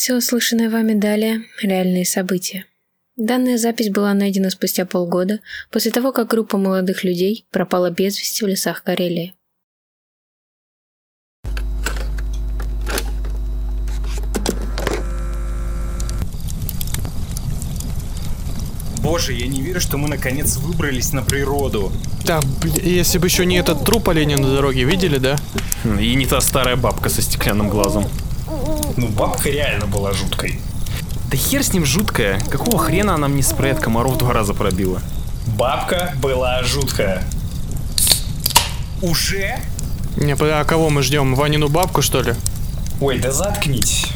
Все услышанное вами далее – реальные события. Данная запись была найдена спустя полгода после того, как группа молодых людей пропала без вести в лесах Карелии. Боже, я не верю, что мы наконец выбрались на природу. Да, бля, если бы еще не этот труп оленя на дороге, видели, да? И не та старая бабка со стеклянным глазом. Ну, бабка реально была жуткой. Да хер с ним жуткая. Какого хрена она мне спрей от комаров два раза пробила? Бабка была жуткая. Уже? Не, а кого мы ждем? Ванину бабку, что ли? Ой, да заткнитесь.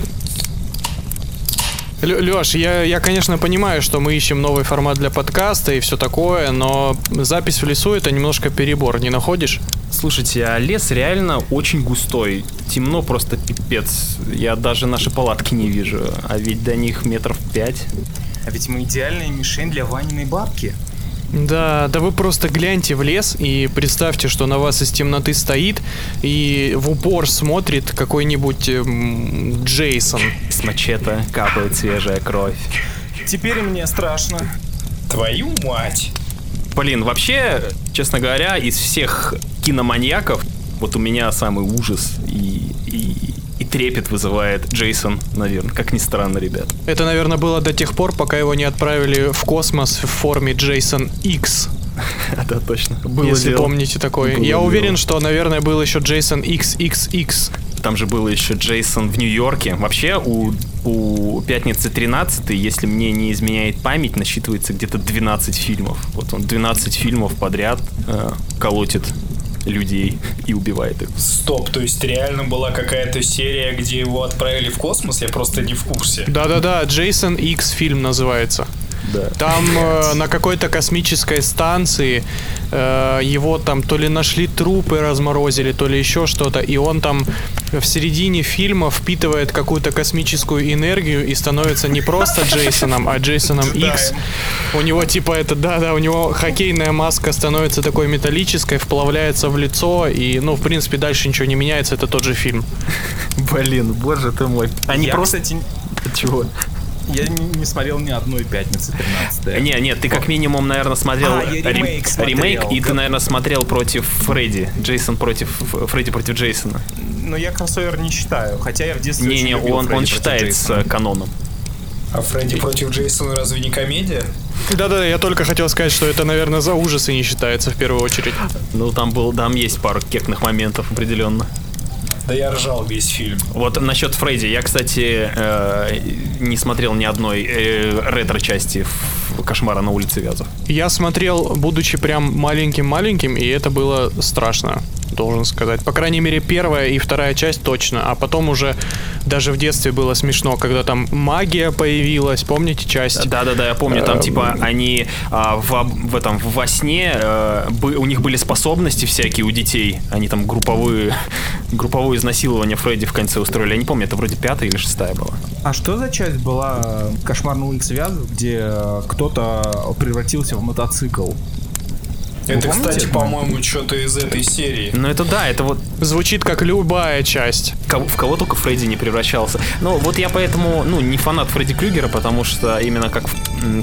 Леш, я, я, конечно, понимаю, что мы ищем новый формат для подкаста и все такое, но запись в лесу это немножко перебор, не находишь? Слушайте, а лес реально очень густой. Темно просто пипец. Я даже наши палатки не вижу. А ведь до них метров пять. А ведь мы идеальная мишень для Ваниной бабки. Да, да вы просто гляньте в лес и представьте, что на вас из темноты стоит и в упор смотрит какой-нибудь эм, Джейсон. С мачете капает свежая кровь. Теперь мне страшно. Твою мать. Блин, вообще, честно говоря, из всех киноманьяков, вот у меня самый ужас и, и, и трепет вызывает Джейсон, наверное, как ни странно, ребят. Это, наверное, было до тех пор, пока его не отправили в космос в форме Джейсон X. Да, точно. Было если дело. помните такой. Было Я дело. уверен, что, наверное, был еще Джейсон XXX. Там же было еще Джейсон в Нью-Йорке. Вообще у, у Пятницы 13, если мне не изменяет память, насчитывается где-то 12 фильмов. Вот он 12 фильмов подряд э, колотит людей и убивает их. Стоп, то есть реально была какая-то серия, где его отправили в космос? Я просто не в курсе. Да-да-да, Джейсон X фильм называется. Да. Там э, на какой-то космической станции э, его там то ли нашли трупы, разморозили, то ли еще что-то, и он там в середине фильма впитывает какую-то космическую энергию и становится не просто Джейсоном, а Джейсоном X. У него типа это, да-да, у него хоккейная маска становится такой металлической, вплавляется в лицо, и, ну, в принципе, дальше ничего не меняется, это тот же фильм. Блин, боже ты мой. Они я, просто... Чего? Я не, не смотрел ни одной пятницы 13 Не, нет, ты как минимум, наверное, смотрел А, рем- ремейк смотрел, ремейк, и ты, наверное, смотрел против Фредди. Джейсон против Фредди против Джейсона. Но я кроссовер не считаю, хотя я в детстве Не-не, любил он, Фредди он считается Джейсона. каноном. А Фредди против Джейсона разве не комедия? Да-да, я только хотел сказать, что это, наверное, за ужасы не считается в первую очередь. Ну, там был, там есть пару кекных моментов определенно. Да я ржал весь фильм. Вот насчет Фредди. Я, кстати, э, не смотрел ни одной э, ретро-части в «Кошмара на улице Вязов». Я смотрел, будучи прям маленьким-маленьким, и это было страшно, должен сказать. По крайней мере, первая и вторая часть точно. А потом уже даже в детстве было смешно, когда там магия появилась, помните часть? Да-да-да, я помню, там Эм. типа они а, в, в этом во сне э, бы- у них были способности всякие у детей. Они там групповые групповое изнасилование Фредди в конце устроили. Я не помню, это вроде пятая или шестая была. А что за часть была э, «Кошмар на улице Вязов», где э, кто-то превратился в мотоцикл? Это, помните кстати, по-моему, что-то из этой серии. Ну это да, это вот Звучит как любая часть. кого- в кого только Фредди не превращался. Ну, вот я поэтому, ну, не фанат Фредди Крюгера, потому что именно как,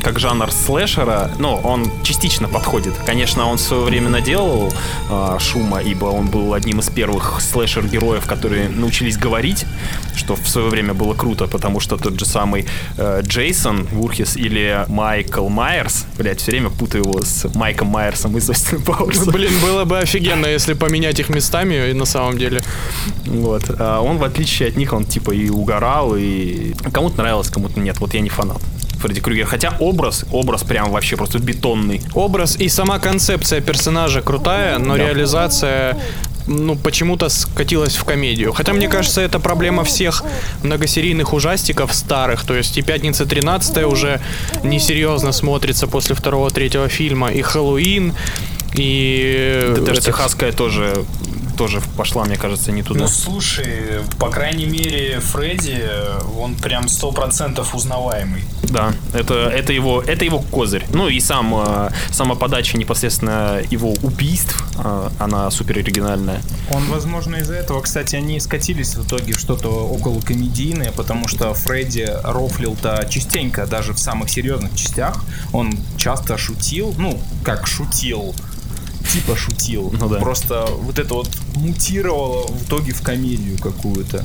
как жанр слэшера, ну, он частично подходит. Конечно, он в свое время наделал а, шума, ибо он был одним из первых слэшер-героев, которые научились говорить, что в свое время было круто, потому что тот же самый э, Джейсон Вурхис или Майкл Майерс, блядь, все время путаю его с Майком Майерсом из Остина Пауэрса. Блин, было бы офигенно, если поменять их местами, и на самом деле. Вот. А он, в отличие от них, он типа и угорал, и кому-то нравилось, кому-то нет. Вот я не фанат Фредди Крюгер. Хотя образ, образ прям вообще просто бетонный. Образ и сама концепция персонажа крутая, но Да. реализация ну, почему-то скатилась в комедию. Хотя, мне кажется, это проблема всех многосерийных ужастиков старых. То есть и «Пятница 13 уже несерьезно смотрится после второго-третьего фильма. И «Хэллоуин», и... Да даже этот- техасская тоже тоже пошла, мне кажется, не туда. Ну, слушай, по крайней мере, Фредди, он прям сто процентов узнаваемый. Да, это, это, его, это его козырь. Ну и сам, э, сама подача непосредственно его убийств, э, она супер оригинальная. Он, возможно, из-за этого, кстати, они скатились в итоге в что-то около комедийное, потому что Фредди рофлил-то частенько, даже в самых серьезных частях. Он часто шутил, ну, как шутил, типа шутил. Ну да. Просто вот это вот мутировало в итоге в комедию какую-то.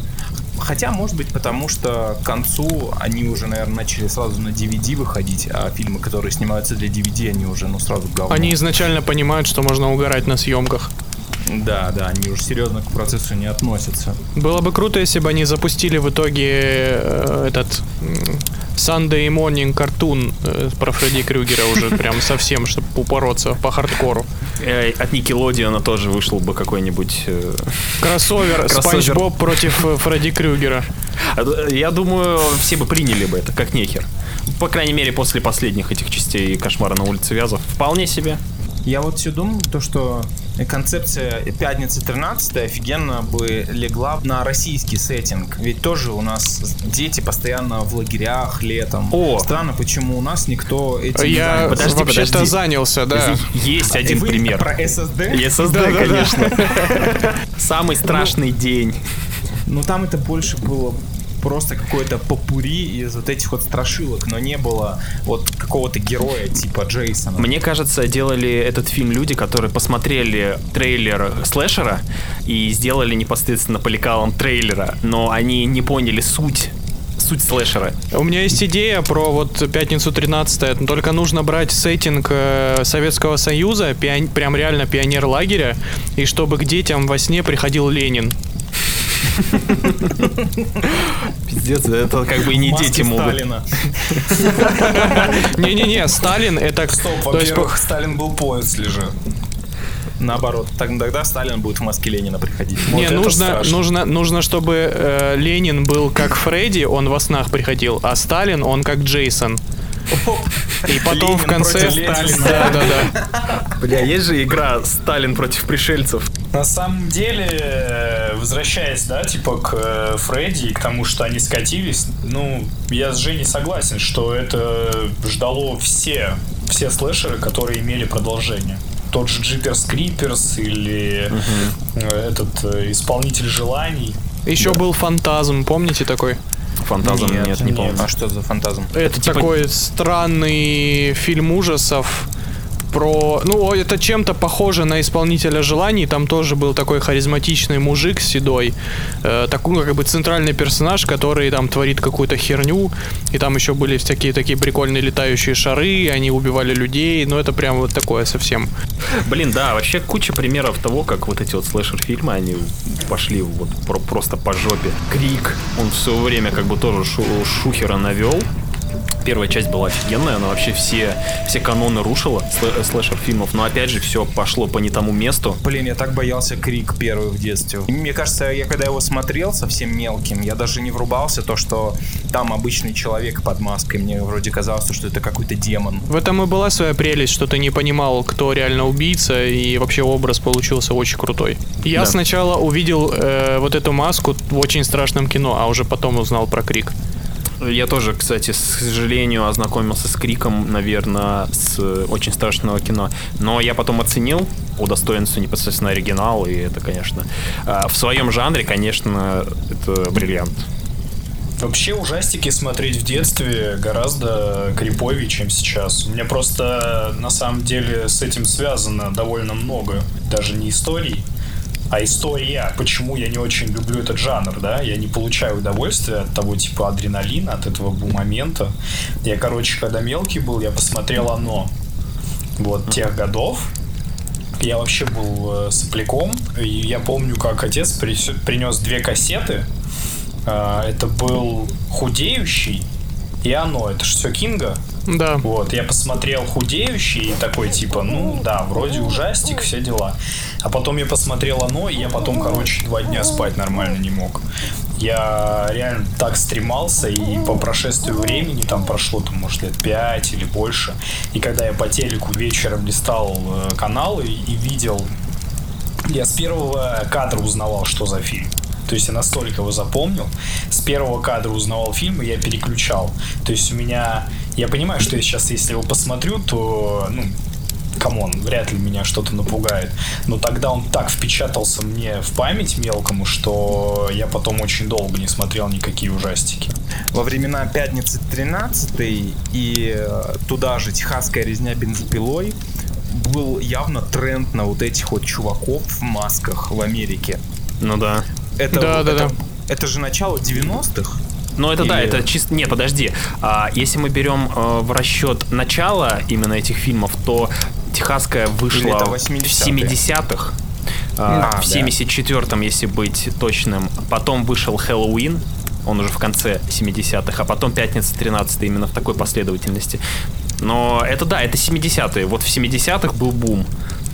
Хотя, может быть, потому что к концу они уже, наверное, начали сразу на DVD выходить, а фильмы, которые снимаются для DVD, они уже, ну, сразу говно. Они изначально понимают, что можно угорать на съемках. Да, да, они уже серьезно к процессу не относятся. Было бы круто, если бы они запустили в итоге э, этот Sunday Morning картун э, про Фредди Крюгера уже прям совсем, чтобы упороться по хардкору. Э, От Никелодиона тоже вышел бы какой-нибудь... Кроссовер. Спанч Боб против Фредди Крюгера. а, Я думаю, все бы приняли бы это, как нехер. По крайней мере, после последних этих частей «Кошмара на улице Вязов». Вполне себе. Я вот все думал, то, что концепция «Пятница 13 офигенно бы легла на российский сеттинг. Ведь тоже у нас дети постоянно в лагерях летом. О! Странно, почему у нас никто этим не Я занялся. Подожди, вообще-то подожди. занялся, да. Есть один Вы пример. про SSD? SSD, конечно. Самый страшный день. Ну там это больше было просто какое-то попури из вот этих вот страшилок, но не было вот какого-то героя типа Джейсона. Мне кажется, делали этот фильм люди, которые посмотрели трейлер слэшера и сделали непосредственно по лекалам трейлера, но они не поняли суть суть слэшера. У меня есть идея про вот пятницу 13 но только нужно брать сеттинг э, Советского Союза, пион- прям реально пионер лагеря, и чтобы к детям во сне приходил Ленин. Пиздец, это как бы и не Маски дети могут. Не-не-не, Сталин это... Стоп, во-первых, Сталин был после же. Наоборот, тогда Сталин будет в маске Ленина приходить. Не, это нужно, страшно. нужно, нужно, чтобы э, Ленин был как Фредди, он во снах приходил, а Сталин, он как Джейсон. И потом в конце... Сталина. Да, да, да. Бля, есть же игра Сталин против пришельцев. На самом деле, э, возвращаясь, да, типа к э, Фредди и к тому, что они скатились, ну, я с Женей согласен, что это ждало все, все слэшеры, которые имели продолжение. Тот же Джиперс Криперс или э, этот Исполнитель желаний. Еще был фантазм, помните такой? Фантазм нет, не помню. А что за фантазм? Это типа- такой странный фильм ужасов про... Ну, это чем-то похоже на исполнителя желаний. Там тоже был такой харизматичный мужик седой. Э, такой, ну, как бы центральный персонаж, который там творит какую-то херню. И там еще были всякие такие прикольные летающие шары. Они убивали людей. Ну, это прям вот такое совсем. Блин, да, вообще куча примеров того, как вот эти вот слэшер-фильмы, они пошли вот про- просто по жопе. Крик, он все время как бы тоже шу- шухера навел. Первая часть была офигенная, она вообще все, все каноны рушила слэ- слэшер-фильмов, но опять же все пошло по не тому месту. Блин, я так боялся Крик первый в детстве. Мне кажется, я когда его смотрел совсем мелким, я даже не врубался то, что там обычный человек под маской. Мне вроде казалось, что это какой-то демон. В этом и была своя прелесть, что ты не понимал, кто реально убийца, и вообще образ получился очень крутой. Я Да. сначала увидел э, вот эту маску в очень страшном кино, а уже потом узнал про крик. Я тоже, кстати, с сожалению, ознакомился с Криком, наверное, с э, очень страшного кино. Но я потом оценил по достоинству непосредственно оригинал, и это, конечно, а, в своем жанре, конечно, это бриллиант. Вообще ужастики смотреть в детстве гораздо криповее, чем сейчас. У меня просто на самом деле с этим связано довольно много. Даже не историй, а история, почему я не очень люблю этот жанр, да, я не получаю удовольствия от того типа адреналина, от этого бу-момента. Я, короче, когда мелкий был, я посмотрел «Оно». Вот, тех годов. Я вообще был э, сопляком, и я помню, как отец принес две кассеты, а, это был худеющий и оно. Это же все Кинга. Да. Вот, я посмотрел худеющий такой типа, ну да, вроде ужастик, все дела. А потом я посмотрел оно, и я потом, короче, два дня спать нормально не мог. Я реально так стремался, и по прошествию времени, там прошло, там, может, лет пять или больше, и когда я по телеку вечером листал э, каналы и видел Я с первого кадра узнавал, что за фильм. То есть я настолько его запомнил. С первого кадра узнавал фильм, и я переключал. То есть у меня... Я понимаю, что я сейчас, если его посмотрю, то, ну, come on, вряд ли меня что-то напугает. Но тогда он так впечатался мне в память мелкому, что я потом очень долго не смотрел никакие ужастики. Во времена пятницы 13 и э, туда же техасская резня бензопилой был явно тренд на вот этих вот чуваков в масках в Америке. Ну да. Это, Да, да, это, да. это же начало 90-х. Но это да, Или- это чисто... Не, подожди. А, если мы берем э, в расчет начало именно этих фильмов, то «Техасская» вышла в 80-е? 70-х. а, А, в да. 74-м, если быть точным. Потом вышел «Хэллоуин», он уже в конце 70-х, а потом «Пятница 13 именно в такой последовательности. Но это да, это 70-е. Вот в 70-х был бум.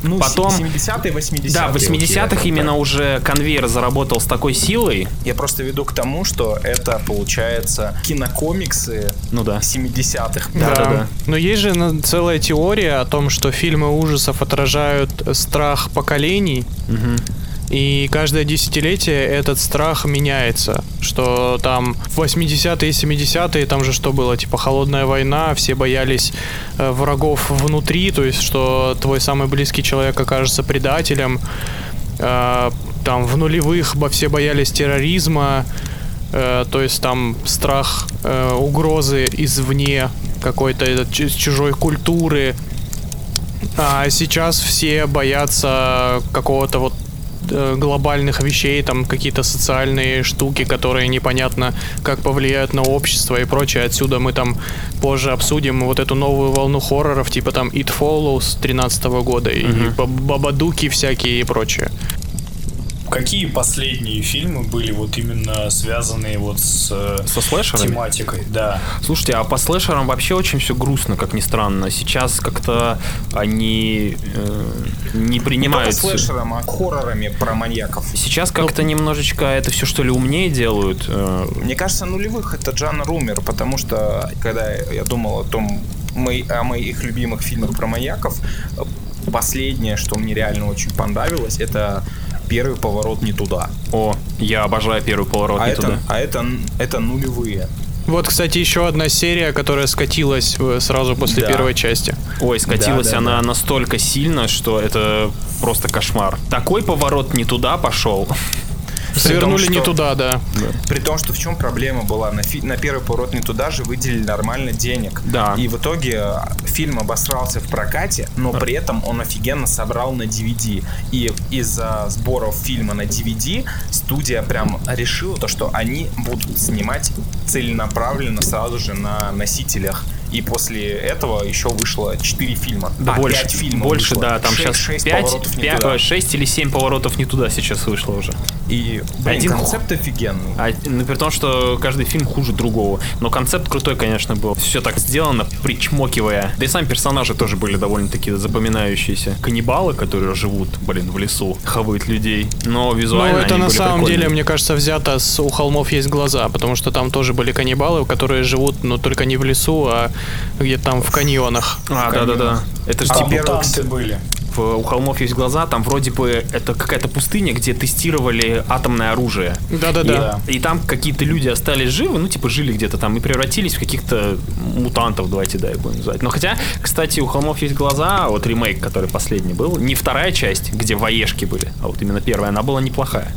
Ну, Потом- 70-е, 80-е. Да, в окей, 80-х это именно так. уже конвейер заработал с такой силой. Я просто веду к тому, что это, получается, кинокомиксы Ну да. 70-х. Да, да, да. Но есть же целая теория о том, что фильмы ужасов отражают страх поколений. И каждое десятилетие этот страх меняется. Что там в 80-е и 70-е, там же что было, типа холодная война, все боялись э, врагов внутри, то есть что твой самый близкий человек окажется предателем. Э, там в нулевых все боялись терроризма, Э, то есть там страх э, угрозы извне какой-то чу- чужой культуры. А сейчас все боятся какого-то вот э, глобальных вещей, там какие-то социальные штуки, которые непонятно как повлияют на общество и прочее. Отсюда мы там позже обсудим вот эту новую волну хорроров, типа там It Follows 13 года и баб- бабадуки всякие и прочее. Какие последние фильмы были вот именно связанные вот с э, Со слэшерами? тематикой? Да. Слушайте, а по слэшерам вообще очень все грустно, как ни странно. Сейчас как-то они э, не Не только принимают... слэшером, а хоррорами про маньяков. Сейчас как-то немножечко это все что ли умнее делают. э, Мне кажется, нулевых это жанр умер, потому что когда я думал о том, мои- о моих любимых фильмах про маньяков, последнее, что мне реально очень понравилось, это первый поворот не туда. О, я обожаю первый поворот А не это, туда. а это, это нулевые. Вот, кстати, еще одна серия, которая скатилась э, сразу после Да. первой части. Ой, скатилась Да, да, она да. настолько сильно, что это просто кошмар. Такой поворот не туда пошел. Свернули не что- туда, да. При том, что в чем проблема была? На, фи- на первый поворот не туда же выделили нормально денег. Да. И в итоге э, фильм обосрался в прокате, но при этом он офигенно собрал на DVD. И из-за сборов фильма на DVD студия прям решила то, что они будут снимать целенаправленно сразу же на носителях. И после этого еще вышло 4 фильма. Да А, больше, пять фильмов больше, вышло. да, там Шесть- сейчас шесть 5, поворотов не туда. 6 или 7 поворотов не туда сейчас вышло уже. И, блин, Один концепт офигенный. А, ну, при том, что каждый фильм хуже другого. Но концепт крутой, конечно, был. Все так сделано, причмокивая. Да и сами персонажи тоже были довольно-таки запоминающиеся. Каннибалы, которые живут, блин, в лесу, хавают людей. Но Ну, визуально это они на были самом прикольные. деле, мне кажется, взято с «У холмов есть глаза», потому что там тоже были каннибалы, которые живут, но только не в лесу, а где-то там в каньонах. А, да-да-да. Это же А типа мутанты были. в- у холмов есть глаза, там вроде бы это какая-то пустыня, где тестировали атомное оружие. Да-да-да. И, и там какие-то люди остались живы, ну, типа, жили где-то там и превратились в каких-то мутантов, давайте, да, их будем называть. Но хотя, кстати, у холмов есть глаза, вот ремейк, который последний был, не вторая часть, где воешки были, а вот именно первая, она была неплохая.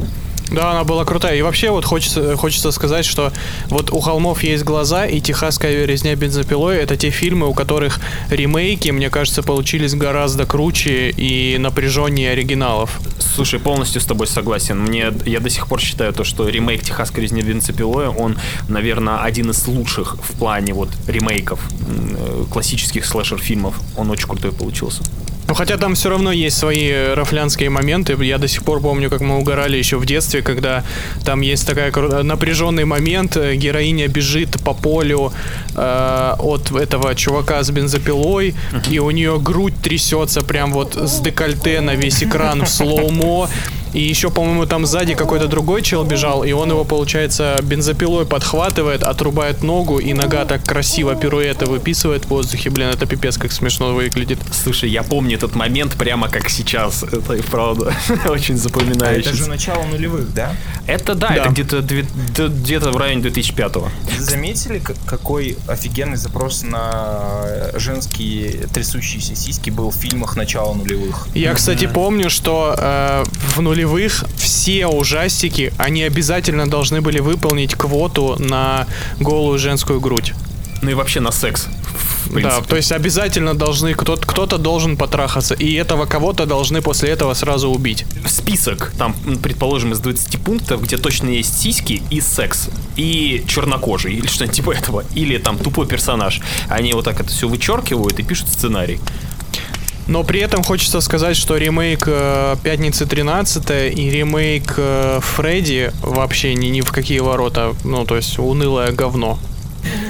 Да, она была крутая. И вообще вот хочется, хочется сказать, что вот у холмов есть глаза, и Техасская резня бензопилой это те фильмы, у которых ремейки, мне кажется, получились гораздо круче и напряженнее оригиналов. Слушай, полностью с тобой согласен. Мне, я до сих пор считаю то, что ремейк «Техасской резни бензопилой», он, наверное, один из лучших в плане вот ремейков э, классических слэшер-фильмов. Он очень крутой получился. Ну, хотя там все равно есть свои э, рафлянские моменты. Я до сих пор помню, как мы угорали еще в детстве, когда там есть такая кру- напряженный момент. э, Героиня бежит по полю э, от этого чувака с бензопилой, и у нее грудь трясется прям вот с декольте на весь экран в слоумо. И еще, по-моему, там сзади какой-то другой чел бежал, и он его, получается, бензопилой подхватывает, отрубает ногу, и нога так красиво пируэты выписывает в воздухе. Блин, это пипец, как смешно выглядит. Слушай, я помню этот момент прямо как сейчас. Это и правда очень запоминающийся. это же начало нулевых, да? Это да, Да. это где-то где-то в районе 2005-го. Заметили, какой офигенный запрос на женские трясущиеся сиськи был в фильмах начала нулевых? Я, кстати, помню, что э, в нулевых все ужастики, они обязательно должны были выполнить квоту на голую женскую грудь. Ну и вообще на секс. Да, то есть обязательно должны, кто-то, кто-то должен потрахаться, и этого кого-то должны после этого сразу убить. список, там, предположим, из 20 пунктов, где точно есть сиськи и секс, и чернокожий, или что-нибудь типа этого, или там тупой персонаж. Они вот так это все вычеркивают и пишут сценарий. Но при этом хочется сказать, что ремейк э, «Пятницы 13 и ремейк э, «Фредди» вообще ни, ни в какие ворота. Ну, то есть унылое говно.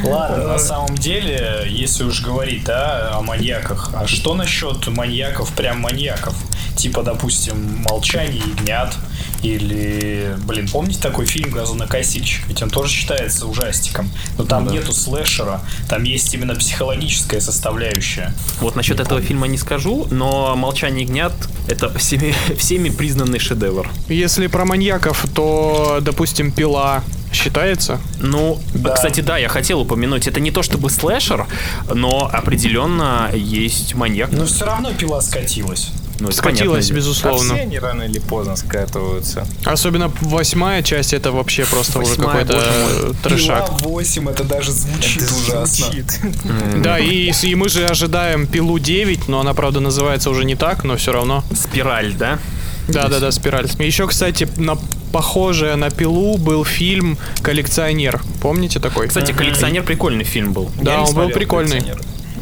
Ладно, на самом деле, если уж говорить, да, о маньяках, а что насчет маньяков, прям маньяков? Типа, допустим, «Молчание ягнят» или, блин, помните такой фильм «Газонокосильщик»? Ведь он тоже считается ужастиком, но там нету слэшера, там есть именно психологическая составляющая. Вот насчет этого фильма не скажу, но «Молчание ягнят» — это всеми, всеми признанный шедевр. Если про маньяков, то, допустим, «Пила» считается? Ну, Да. кстати, да, я хотел упомянуть, это не то чтобы слэшер, но определенно есть маньяк. Но все равно пила скатилась. Ну, Скатилась, дело. А безусловно. все они рано или поздно скатываются. Особенно восьмая часть, это вообще просто уже Восьмая, какой-то боже э, трешак. Пила 8, это даже звучит Это ужасно. звучит. Да, и, и мы же ожидаем пилу 9, но она, правда, называется уже не так, но все равно. Спираль, да? Да, да, да, спираль. Еще, кстати, на похожее на пилу был фильм Коллекционер. Помните такой? Кстати, коллекционер прикольный фильм был. да, он был прикольный.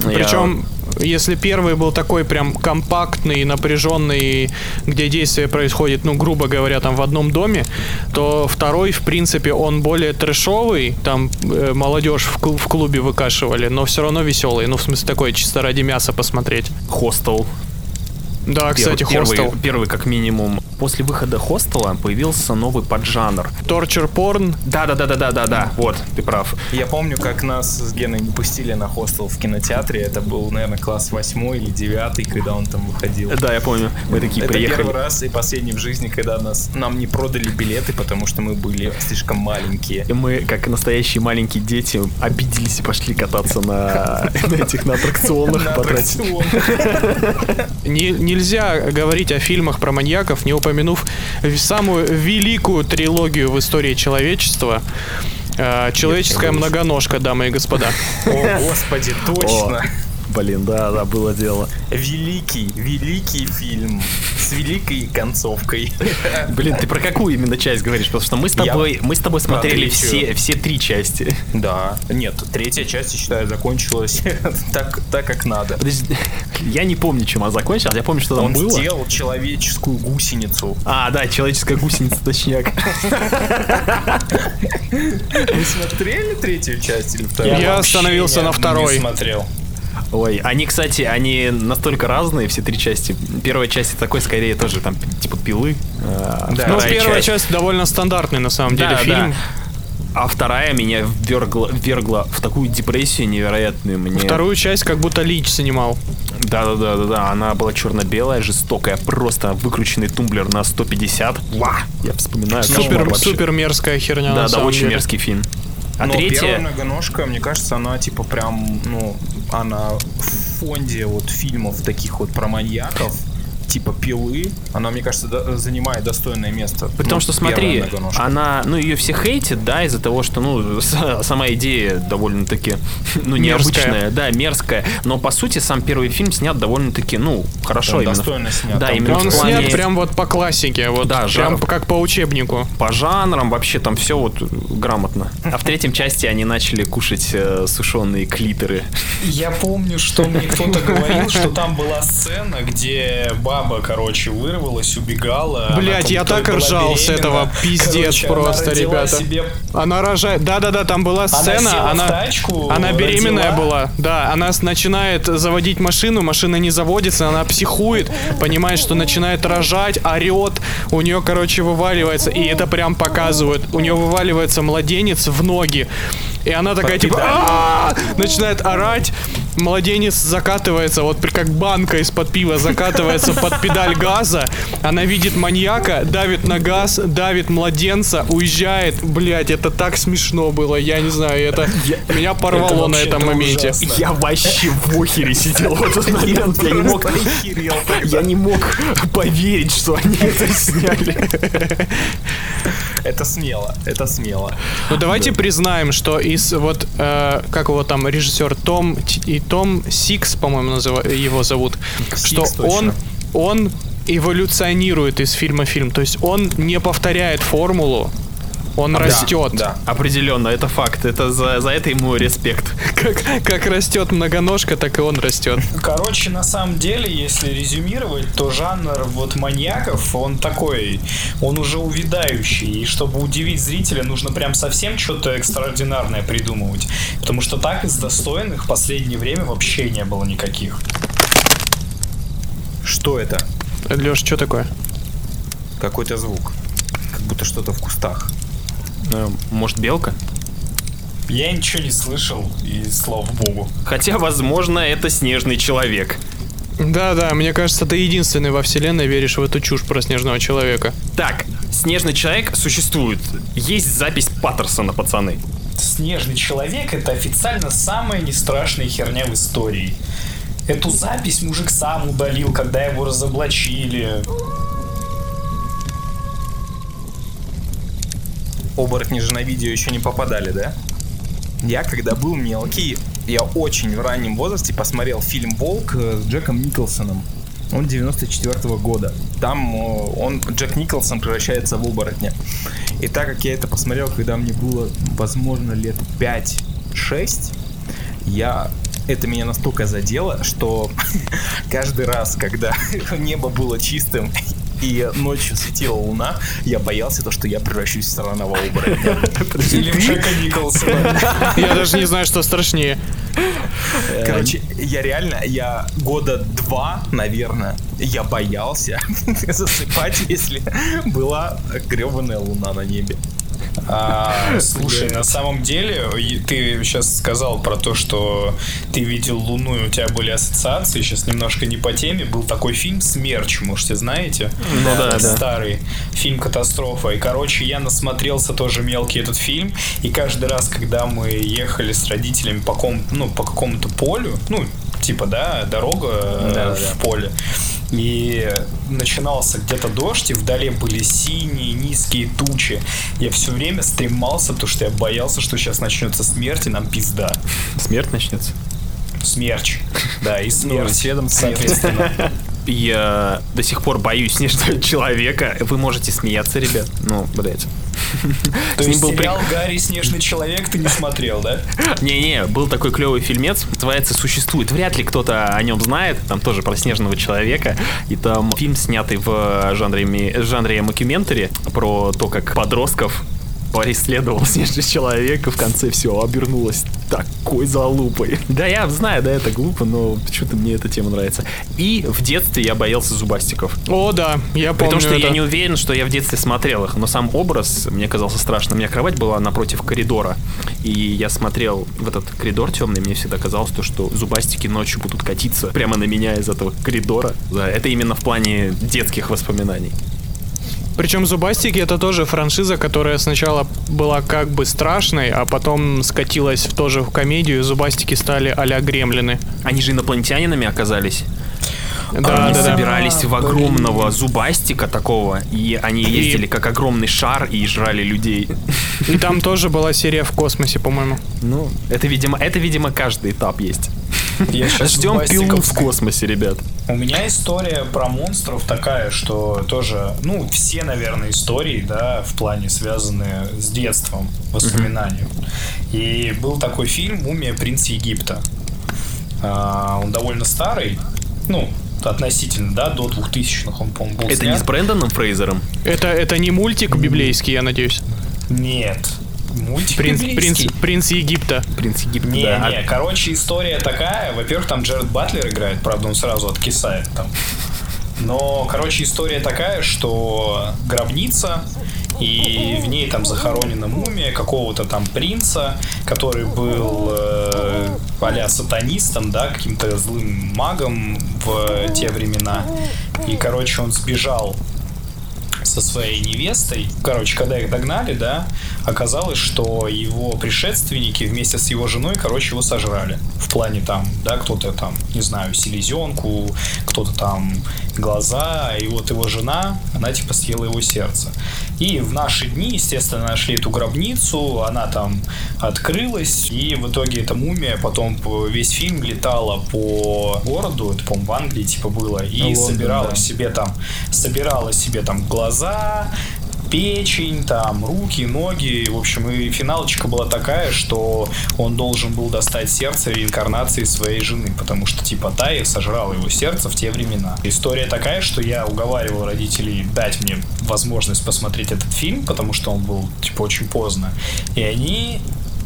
Причем, если первый был такой прям компактный, напряженный, где действие происходит, ну, грубо говоря, там в одном доме, то второй, в принципе, он более трэшовый, там э, молодежь в, клу- в клубе выкашивали, но все равно веселый, ну, в смысле, такой, чисто ради мяса посмотреть. Хостел. Да, кстати, первый, хостел. Первый, первый, как минимум. После выхода хостела появился новый поджанр. Торчер порн. Да, да, да, да, да, да, да. Вот, ты прав. Я помню, как нас с Геной не пустили на хостел в кинотеатре. Это был, наверное, класс восьмой или девятый, когда он там выходил. Да, я помню. Мы такие Это приехали. первый раз и последний в жизни, когда нас, нам не продали билеты, потому что мы были слишком маленькие. И мы, как настоящие маленькие дети, обиделись и пошли кататься на, этих на аттракционах. Аттракцион. Не- нельзя говорить о фильмах про маньяков, не упомянув самую великую трилогию в истории человечества. Э, Человеческая многоножка, дамы и господа. О, господи, точно. Блин, да, да, было дело. Великий, великий фильм с великой концовкой. Блин, ты про какую именно часть говоришь? Потому что мы с Я тобой, мы с тобой смотрели третью. все, все три части. Да. Нет, третья часть, я считаю, закончилась так, так как надо. Подожди, я не помню, чем она закончилась. Я помню, что там Он было. сделал человеческую гусеницу. А, да, человеческая гусеница, точняк. Вы смотрели третью часть или вторую? Я остановился на второй. Не смотрел. Ой, они, кстати, они настолько разные, все три части. Первая часть такой, скорее, тоже там, типа, пилы. А, Да. Ну, первая часть довольно стандартный, на самом деле, Да, фильм. да. А вторая меня ввергла, ввергла в такую депрессию невероятную. Мне... Вторую часть как будто Лич снимал. Да, да, да, да, да. Она была черно-белая, жестокая, просто выкрученный тумблер на 150. Ва! Я вспоминаю. Супер, супер мерзкая херня, Да, на да, самом очень деле. мерзкий фильм. А Но первая третья... многоножка, мне кажется, она типа прям, ну, она в фонде вот фильмов таких вот про маньяков, типа пилы, она, мне кажется, занимает достойное место. При том, Ну, что смотри, она, ну ее все хейтят, да, из-за того, что, ну, сама идея довольно-таки, ну, необычная, да, мерзкая, но по сути сам первый фильм снят довольно-таки, ну, хорошо Он именно. достойно снят. Да, Там именно Он в плане снят прям вот по классике, вот Да, прям жанр. как по учебнику. по жанрам вообще там все вот грамотно. А в третьем части они начали кушать э, сушеные клиторы. Я помню, что мне кто-то говорил, что там была сцена, где баба, короче, вырвалась, убегала. Блять, я так ржал с этого, пиздец короче, просто, ребята. Себе... Она рожает. Да-да-да, там была сцена, она, она, тачку, она беременная родила. была. Да, она начинает заводить машину, машина не заводится, она психует, понимает, что начинает рожать, орет, у нее, короче, вываливается, и это прям показывают. У нее вываливается младенец в ноги. И она такая, типа, начинает орать. Младенец закатывается, вот как банка из-под пива закатывается под педаль газа. Она видит маньяка, давит на газ, давит младенца, уезжает. Блять, это так смешно было, я не знаю, это меня порвало на этом моменте. Я вообще в охере сидел в этот момент. Я не мог, я не мог поверить, что они это сняли. Это смело, это смело. Ну давайте признаем, что из вот, э, как его там, режиссер Том и Том Сикс, по-моему, назыв... его зовут, Six, что точно. он, он эволюционирует из фильма в фильм. То есть он не повторяет формулу, он а, растет. Да, определенно, это факт. Это за, за это ему респект. Как, как растет многоножка, так и он растет. Короче, на самом деле, если резюмировать, то жанр вот маньяков, он такой, он уже увядающий. И чтобы удивить зрителя, нужно прям совсем что-то экстраординарное придумывать. Потому что так из достойных в последнее время вообще не было никаких. Что это? Леш, что такое? Какой-то звук. Как будто что-то в кустах. Э, может, белка? Я ничего не слышал, и слава богу. Хотя, возможно, это снежный человек. Да-да, мне кажется, ты единственный во вселенной веришь в эту чушь про снежного человека. Так, снежный человек существует. Есть запись Паттерсона, пацаны. Снежный человек это официально самая нестрашная херня в истории. Эту запись мужик сам удалил, когда его разоблачили. Оборотни же на видео еще не попадали, да? Я, когда был мелкий, я очень в раннем возрасте посмотрел фильм «Волк» с Джеком Николсоном. Он 94 -го года. Там он, Джек Николсон превращается в оборотня. И так как я это посмотрел, когда мне было, возможно, лет 5-6, я это меня настолько задело, что каждый раз, когда небо было чистым и ночью светила луна, я боялся то, что я превращусь в странного оборотня. Или в Джека Николсона. Я даже не знаю, что страшнее. Короче, я реально, я года два, наверное, я боялся засыпать, если была гребаная луна на небе. А, слушай, на самом деле, ты сейчас сказал про то, что ты видел Луну, и у тебя были ассоциации. Сейчас немножко не по теме. Был такой фильм «Смерч», можете знаете? Ну да, да. Старый фильм «Катастрофа». И, короче, я насмотрелся тоже мелкий этот фильм. И каждый раз, когда мы ехали с родителями по, ком, ну, по какому-то полю, ну, типа, да, дорога да, в да. поле, и начинался где-то дождь, и вдали были синие, низкие тучи. Я все время стремался, потому что я боялся, что сейчас начнется смерть, и нам пизда. Смерть начнется? Смерч. Да, и смерть. Ну, следом соответственно. Я до сих пор боюсь снежного человека. Вы можете смеяться, ребят. Ну, блядь. То есть сериал Гарри Снежный Человек ты не смотрел, да? Не-не, был такой клевый фильмец, называется «Существует». Вряд ли кто-то о нем знает, там тоже про снежного человека. И там фильм, снятый в жанре, жанре мокюментари, про то, как подростков преследовал снежный человек, и в конце все обернулось такой залупой. Да, я знаю, да, это глупо, но почему-то мне эта тема нравится. И в детстве я боялся зубастиков. О, да, я помню При том, что это. я не уверен, что я в детстве смотрел их, но сам образ мне казался страшным. У меня кровать была напротив коридора, и я смотрел в этот коридор темный, мне всегда казалось то, что зубастики ночью будут катиться прямо на меня из этого коридора. Да, это именно в плане детских воспоминаний. Причем Зубастики это тоже франшиза, которая сначала была как бы страшной, а потом скатилась в тоже в комедию, Зубастики стали а-ля гремлины. Они же инопланетянинами оказались. Да, они да, собирались да. в огромного зубастика такого, и они ездили и... как огромный шар и жрали людей. И там тоже была серия в космосе, по-моему. Ну, это, видимо, это, видимо, каждый этап есть. Я Ждем пилу в космосе, ребят. У меня история про монстров такая, что тоже, ну, все, наверное, истории, да, в плане связанные с детством, воспоминанием. И был такой фильм «Мумия принца Египта». А, он довольно старый, ну, относительно, да, до 2000-х он, по-моему, был Это снят. не с Брэндоном Фрейзером? Это, это не мультик библейский, я надеюсь. Нет. Мультик Принц, принц, принц Египта. Принц Египта, Не, да. не, короче, история такая. Во-первых, там Джеред Батлер играет, правда, он сразу откисает там. Но, короче, история такая, что гробница, и в ней там захоронена мумия какого-то там принца, который был э, а сатанистом, да, каким-то злым магом в те времена. И, короче, он сбежал со своей невестой. Короче, когда их догнали, да, оказалось, что его предшественники вместе с его женой, короче, его сожрали. В плане там, да, кто-то там, не знаю, селезенку, кто-то там глаза, и вот его жена, она типа съела его сердце. И в наши дни, естественно, нашли эту гробницу, она там открылась, и в итоге эта мумия потом по- весь фильм летала по городу, это, по-моему, в Англии типа было, и Лондон, собирала да. себе там, собирала себе там глаза, печень, там, руки, ноги. В общем, и финалочка была такая, что он должен был достать сердце реинкарнации своей жены, потому что, типа, Тая сожрала его сердце в те времена. История такая, что я уговаривал родителей дать мне возможность посмотреть этот фильм, потому что он был, типа, очень поздно. И они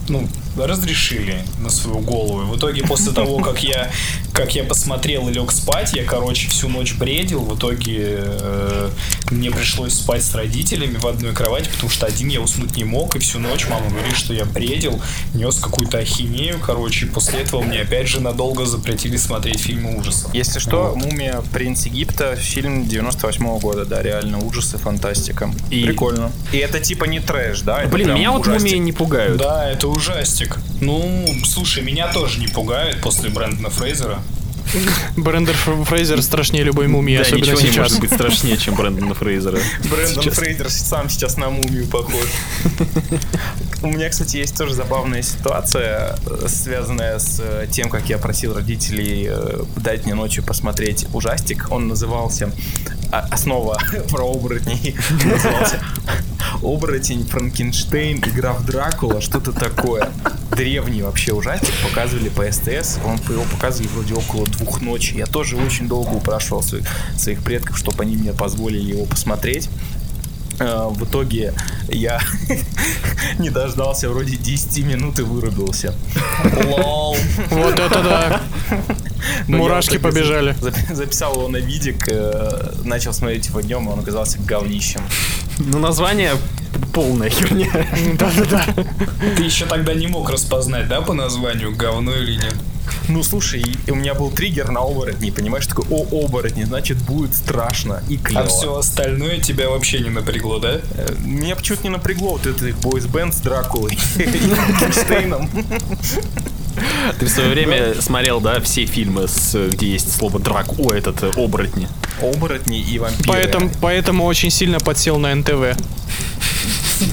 ну, разрешили на свою голову. И в итоге, после того, как я, как я посмотрел и лег спать, я, короче, всю ночь бредил. В итоге э, мне пришлось спать с родителями в одной кровати, потому что один я уснуть не мог, и всю ночь мама говорит, что я бредил, нес какую-то ахинею, короче, и после этого мне опять же надолго запретили смотреть фильмы ужасов. Если что, Вот. «Мумия. Принц Египта» фильм 98 года, да, реально ужасы, фантастика. И- Прикольно. И это типа не трэш, да? это Блин, меня вот ужастик. мумии не пугают. Да, это ужастик. Ну, слушай, меня тоже не пугает после Брэндона Фрейзера. Брендер Фр- Фрейзер страшнее любой мумии, Да, особенно ничего не сейчас. может быть страшнее, чем Брэндона Фрейзера. Брэндон Сейчас. Фрейзер сам сейчас на мумию похож. У меня, кстати, есть тоже забавная ситуация, э, связанная с э, тем, как я просил родителей э, дать мне ночью посмотреть ужастик. Он назывался а, «Основа про оборотней». Назывался «Оборотень, Франкенштейн, игра в Дракула», что-то такое. Древний вообще ужастик, показывали по СТС. Он, его показывали вроде около двух ночи. Я тоже очень долго упрашивал своих, своих предков, чтобы они мне позволили его посмотреть. Э, В итоге я не дождался вроде 10 минут и вырубился. Лол. Вот это да. Но Мурашки побежали. за- Записал его на видик, э, начал смотреть его днем, и он оказался говнищем. Ну, название полная херня. Да-да-да. Ты еще тогда не мог распознать, да, по названию, говно или нет? Ну слушай, у меня был триггер на оборотни, понимаешь, такой, о, оборотни, значит будет страшно и клево. А все остальное тебя вообще не напрягло, да? Меня почему-то не напрягло вот этот их бойсбенд с Дракулой и Франкенштейном. Ты в свое время смотрел, да, все фильмы, с, где есть слово драк. О, этот э, оборотни. Оборотни и вампиры. Поэтому, поэтому очень сильно подсел на НТВ.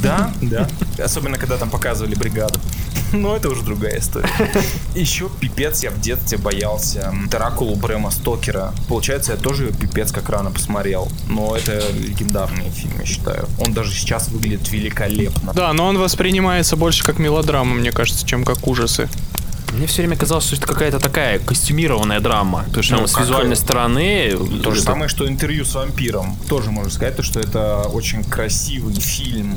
Да, да. Особенно, когда там показывали бригаду. Но это уже другая история. Еще пипец я в детстве боялся Дракулу Брэма Стокера. Получается, я тоже ее пипец как рано посмотрел. Но это легендарный фильм, я считаю. Он даже сейчас выглядит великолепно. Да, но он воспринимается больше как мелодрама, мне кажется, чем как ужасы. Мне все время казалось, что это какая-то такая костюмированная драма. Потому что Ну, с визуальной э, стороны... То же это- самое, что интервью с вампиром. Тоже можно сказать, то, что это очень красивый фильм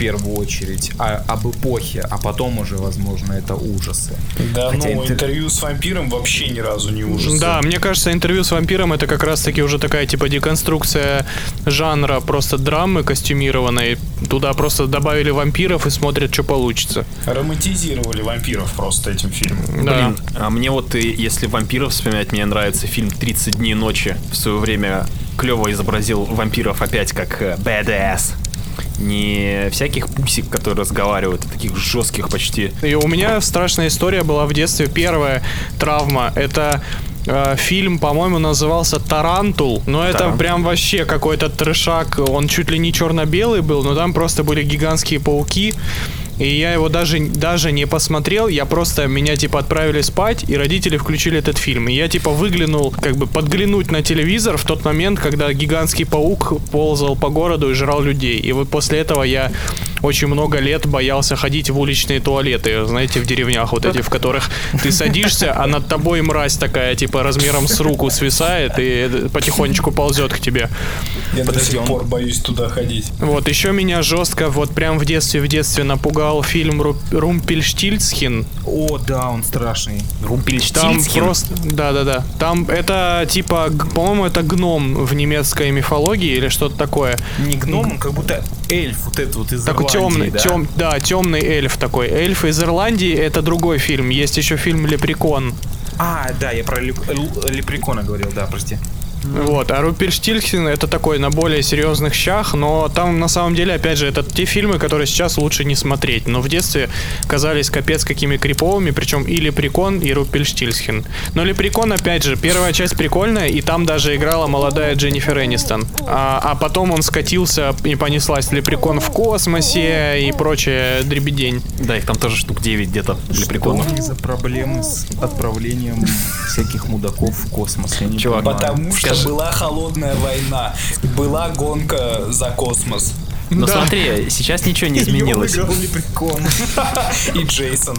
первую очередь а- об эпохе, а потом уже, возможно, это ужасы. Да, Хотя ну, интер- интервью с вампиром вообще ни разу не ужас. Да, мне кажется, интервью с вампиром это как раз-таки уже такая типа деконструкция жанра просто драмы костюмированной. Туда просто добавили вампиров и смотрят, что получится. Романтизировали вампиров просто этим фильмом. Да. Блин, а мне вот, и если вампиров вспоминать, мне нравится фильм «30 дней ночи». В свое время клево изобразил вампиров опять как э, badass. Не всяких пусик, которые разговаривают, а таких жестких почти. И у меня страшная история была в детстве. Первая травма это э, фильм, по-моему, назывался Тарантул. Но это Тарантул. прям вообще какой-то трешак. Он чуть ли не черно-белый был, но там просто были гигантские пауки. И я его даже, даже не посмотрел, я просто, меня типа отправили спать, и родители включили этот фильм. И я типа выглянул, как бы подглянуть на телевизор в тот момент, когда гигантский паук ползал по городу и жрал людей. И вот после этого я очень много лет боялся ходить в уличные туалеты, знаете, в деревнях вот эти, в которых ты садишься, а над тобой мразь такая, типа, размером с руку свисает и потихонечку ползет к тебе. Я до Подожди, сих он- пор боюсь туда ходить. Вот, еще меня жестко, вот прям в детстве, в детстве напугал фильм Ру- Румпельштильцхен. О, да, он страшный. Там Румпельштильцхен. просто, да-да-да. Там это типа, по-моему, это гном в немецкой мифологии или что-то такое. Не гном, он как будто эльф, вот этот вот из Ирландии, темный, да? тем, да, темный эльф такой. Эльф из Ирландии это другой фильм. Есть еще фильм Лепрекон. А, да, я про леп- лепрекона говорил, да, прости. Вот, а Рупельштильхен это такой на более серьезных щах, но там на самом деле, опять же, это те фильмы, которые сейчас лучше не смотреть. Но в детстве казались капец какими криповыми, причем и Лепрекон, и Рупельштильхен. Но Лепрекон, опять же, первая часть прикольная, и там даже играла молодая Дженнифер Энистон. А, а потом он скатился и понеслась Лепрекон в космосе и прочее дребедень. Да, их там тоже штук 9 где-то лепреконов. Что за проблемы с отправлением всяких мудаков в космос? Я не Чувак, понимаю. Потому что Скажи- была холодная война, была гонка за космос. Но Да. смотри, сейчас ничего не изменилось. И Джейсон.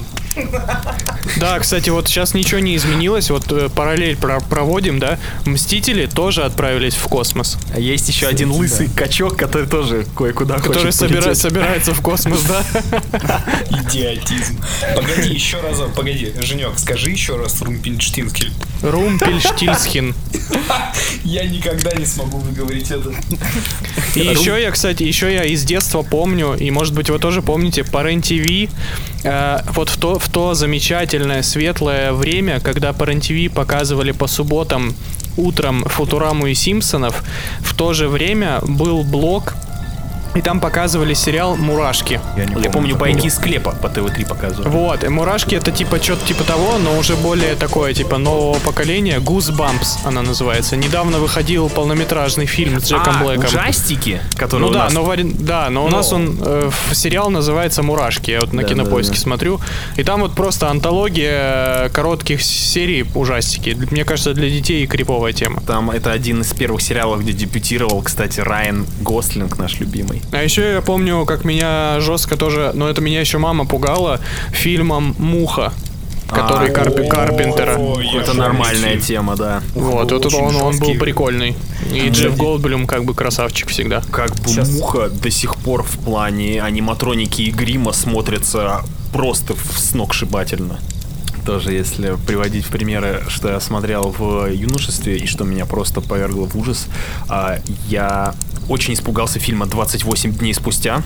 Да, кстати, вот сейчас ничего не изменилось, вот э, параллель про- проводим, да, Мстители тоже отправились в космос. А Есть еще один лысый качок, который тоже кое-куда Который собирается в космос, да? Идиотизм. Погоди, еще разок, погоди. Женек, скажи еще раз Румпельштинскель. Румпельштильцхен. Я никогда не смогу выговорить это. И еще я, кстати, еще я из детства помню, и может быть вы тоже помните, по РЕН-ТВ, э, вот в то, в то замечательное светлое время, когда по РЕН-ТВ показывали по субботам утром Футураму и Симпсонов, в то же время был блок, и там показывали сериал «Мурашки». Я не Я помню, пайки из склепа по ТВ-3 показывали. Вот, и мурашки это типа что-то типа того, но уже более такое, типа нового поколения. Goosebumps она называется. Недавно выходил полнометражный фильм с Джеком а, Блэком. ужастики, которые Ну у да, нас... но, в ори- да, но у Но- нас он э, сериал называется Мурашки. Я вот на Да, кинопоиске да, да. смотрю. И там вот просто антология э, коротких серий ужастики. Мне кажется, для детей криповая тема. Там это один из первых сериалов, где дебютировал, кстати, Райан Гослинг, наш любимый. А еще я помню, как меня жестко тоже, но это меня еще мама пугала, фильмом Муха, который А, Карпи- Карпентера. Это нормальная фильм. тема, да. Вот, вот он, он был прикольный. И Джефф Голдблюм как бы красавчик всегда. Как бы Щас. муха до сих пор в плане аниматроники и грима смотрится просто в- сногсшибательно. Тоже, если приводить в примеры, что я смотрел в юношестве и что меня просто повергло в ужас, а, я очень испугался фильма «28 дней спустя».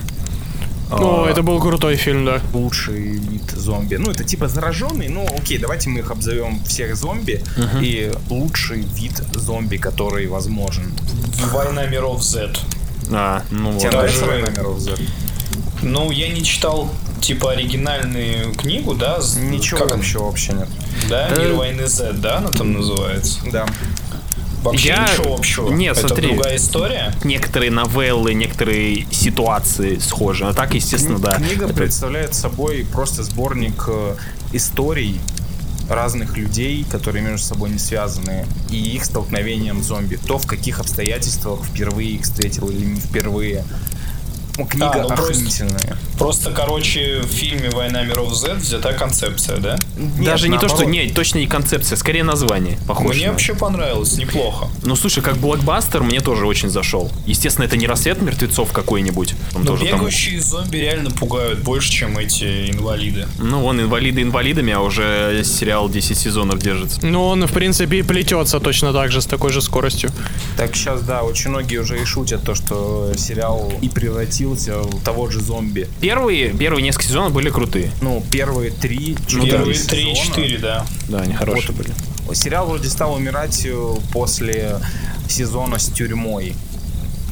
О, А, это был крутой фильм, да. лучший вид зомби. Ну, это типа зараженный, ну окей, давайте мы их обзовем всех зомби. И лучший вид зомби, который возможен. Война миров Z. а, ну вот. Тебе Даже- нравится «Война миров Z»? Ну, я не читал, типа, оригинальную книгу, да? Ничего как она? вообще вообще нет. Да, Да. Мир войны Z, да, она там называется? Да. Вообще Я- ничего общего. Нет, Это смотри. другая история. Некоторые новеллы, некоторые ситуации схожи. А так, естественно, да. Книга Это- представляет собой просто сборник э, историй разных людей, которые между собой не связаны, и их столкновением зомби. То, в каких обстоятельствах впервые их встретил или не впервые. Ну, книга А, ну просто- охренительная. Просто, короче, в фильме «Война миров Z» взята концепция, да? Даже не то, что... Нет, точно не концепция, скорее название. Похоже. Мне на- вообще понравилось, неплохо. Ну, слушай, как блокбастер мне тоже очень зашел. Естественно, это не рассвет мертвецов какой-нибудь. Там Но тоже там... бегающие зомби реально пугают больше, чем эти инвалиды. Ну, вон инвалиды инвалидами, а уже сериал 10 сезонов держится. Ну, он, в принципе, и плетется точно так же, с такой же скоростью. Так сейчас, да, очень многие уже и шутят то, что сериал и превратился в того же зомби. Первые, первые несколько сезонов были крутые. Ну, первые три, четыре Первые сезона. 3-4, да. Да, они хорошие Вот. были. Сериал вроде стал умирать э, после сезона с тюрьмой.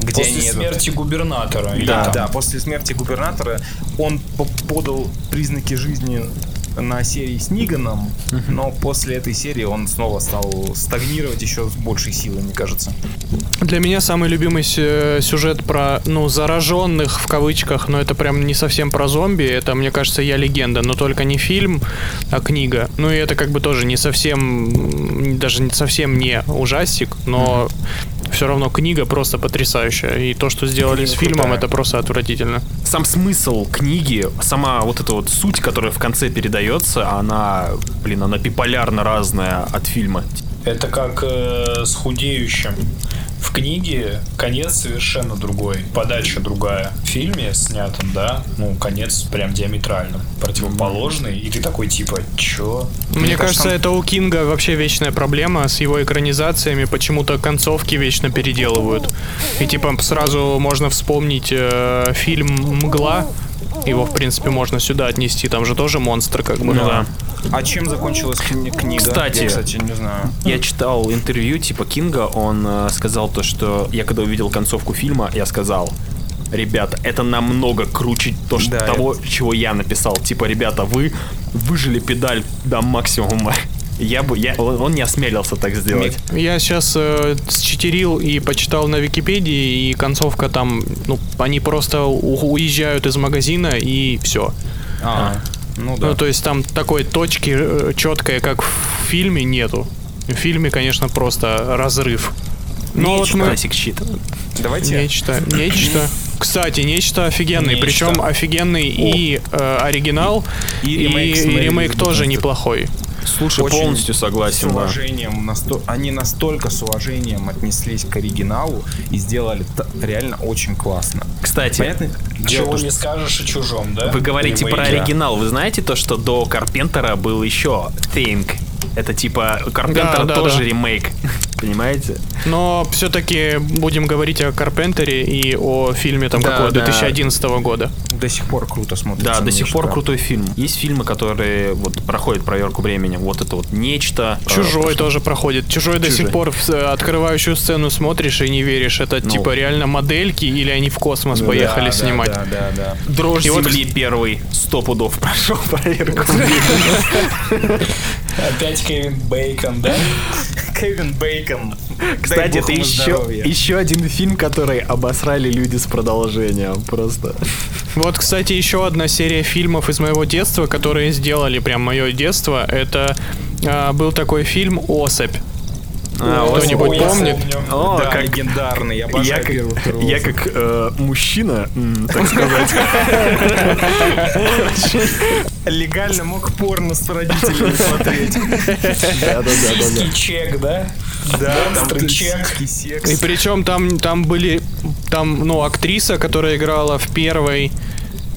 Где После они этот- смерти губернатора. Да, там. да, после смерти губернатора он по- подал признаки жизни на серии с Ниганом, но после этой серии он снова стал стагнировать еще с большей силой, мне кажется. Для меня самый любимый сю- сюжет про, ну, зараженных в кавычках, но это прям не совсем про зомби, это, мне кажется, «Я легенда», но только не фильм, а книга. Ну и это как бы тоже не совсем, даже не совсем не ужастик, но все равно книга просто потрясающая. И то, что сделали Книга с фильмом, крутая. это просто отвратительно. Сам смысл книги, сама вот эта вот суть, которая в конце передается, она, блин, она биполярно разная от фильма. Это как э, с худеющим. В книге конец совершенно другой, подача другая. В фильме снятом, да, ну, конец прям диаметрально противоположный, и ты такой типа, чё? Мне, кажется, кажется, это у Кинга вообще вечная проблема с его экранизациями. Почему-то концовки вечно переделывают. И типа сразу можно вспомнить э, фильм «Мгла». Его, в принципе, можно сюда отнести. Там же тоже монстр, как бы. Ну да. А чем закончилась кни- книга? Кстати. Я, кстати, не знаю. Я читал интервью типа Кинга, он э, сказал то, что я когда увидел концовку фильма, я сказал, ребята, это намного круче то, что, Да, того, чего я написал. Типа, ребята, вы выжили педаль до максимума. Я бы, я, он, он не осмелился так сделать. Я сейчас э, считерил и почитал на Википедии, и концовка там, ну, они просто у- уезжают из магазина и все. А, ну да. Ну, то есть там такой точки э, четкой, как в фильме, нету. В фильме, конечно, просто разрыв. Но вот мы... Классик щит. Давайте. Нечто, нечто. Кстати, нечто офигенный. Нечто. Причем офигенный и э, оригинал, И и, ремейк и ремейк тоже неплохой. Слушай, Очень полностью С согласен, да. уважением, насто- они настолько с уважением отнеслись к оригиналу и сделали реально очень классно. Кстати, Понятно? дело Чего то, что- не скажешь о чужом, да? вы говорите про Ремейке. оригинал. Вы знаете то, что до Карпентера был еще Think? Это типа Карпентер Да, да, тоже да. ремейк. Понимаете? Но все-таки будем говорить о Карпентере и о фильме там Да, какого да. 2011 года. до сих пор круто смотрится. Да, до сих пор крутой фильм. Есть фильмы, которые вот проходят проверку временем. Вот это вот нечто. Чужой прошло. тоже проходит. Чужой до Чужой. сих пор в э, открывающую сцену смотришь и не веришь. Это Ну. типа реально модельки или они в космос Да, поехали да, снимать. Да, да, да. Дрожь И вот- земли первый сто пудов прошел проверку. Опять Кевин Бейкон, да? Кевин Бейкон. Кстати, Дай бог это еще, здоровья. еще один фильм, который обосрали люди с продолжением. Просто. Вот, кстати, еще одна серия фильмов из моего детства, которые сделали прям мое детство. Это а, был такой фильм «Особь». А, Кто-нибудь помнит? О, да, как легендарный. Я я как, первый, второй я как э, мужчина, так сказать, легально мог порно с родителями смотреть. Сиськи чек, да? Да, там чек. И причем там, там были, там, ну, актриса, которая играла в первой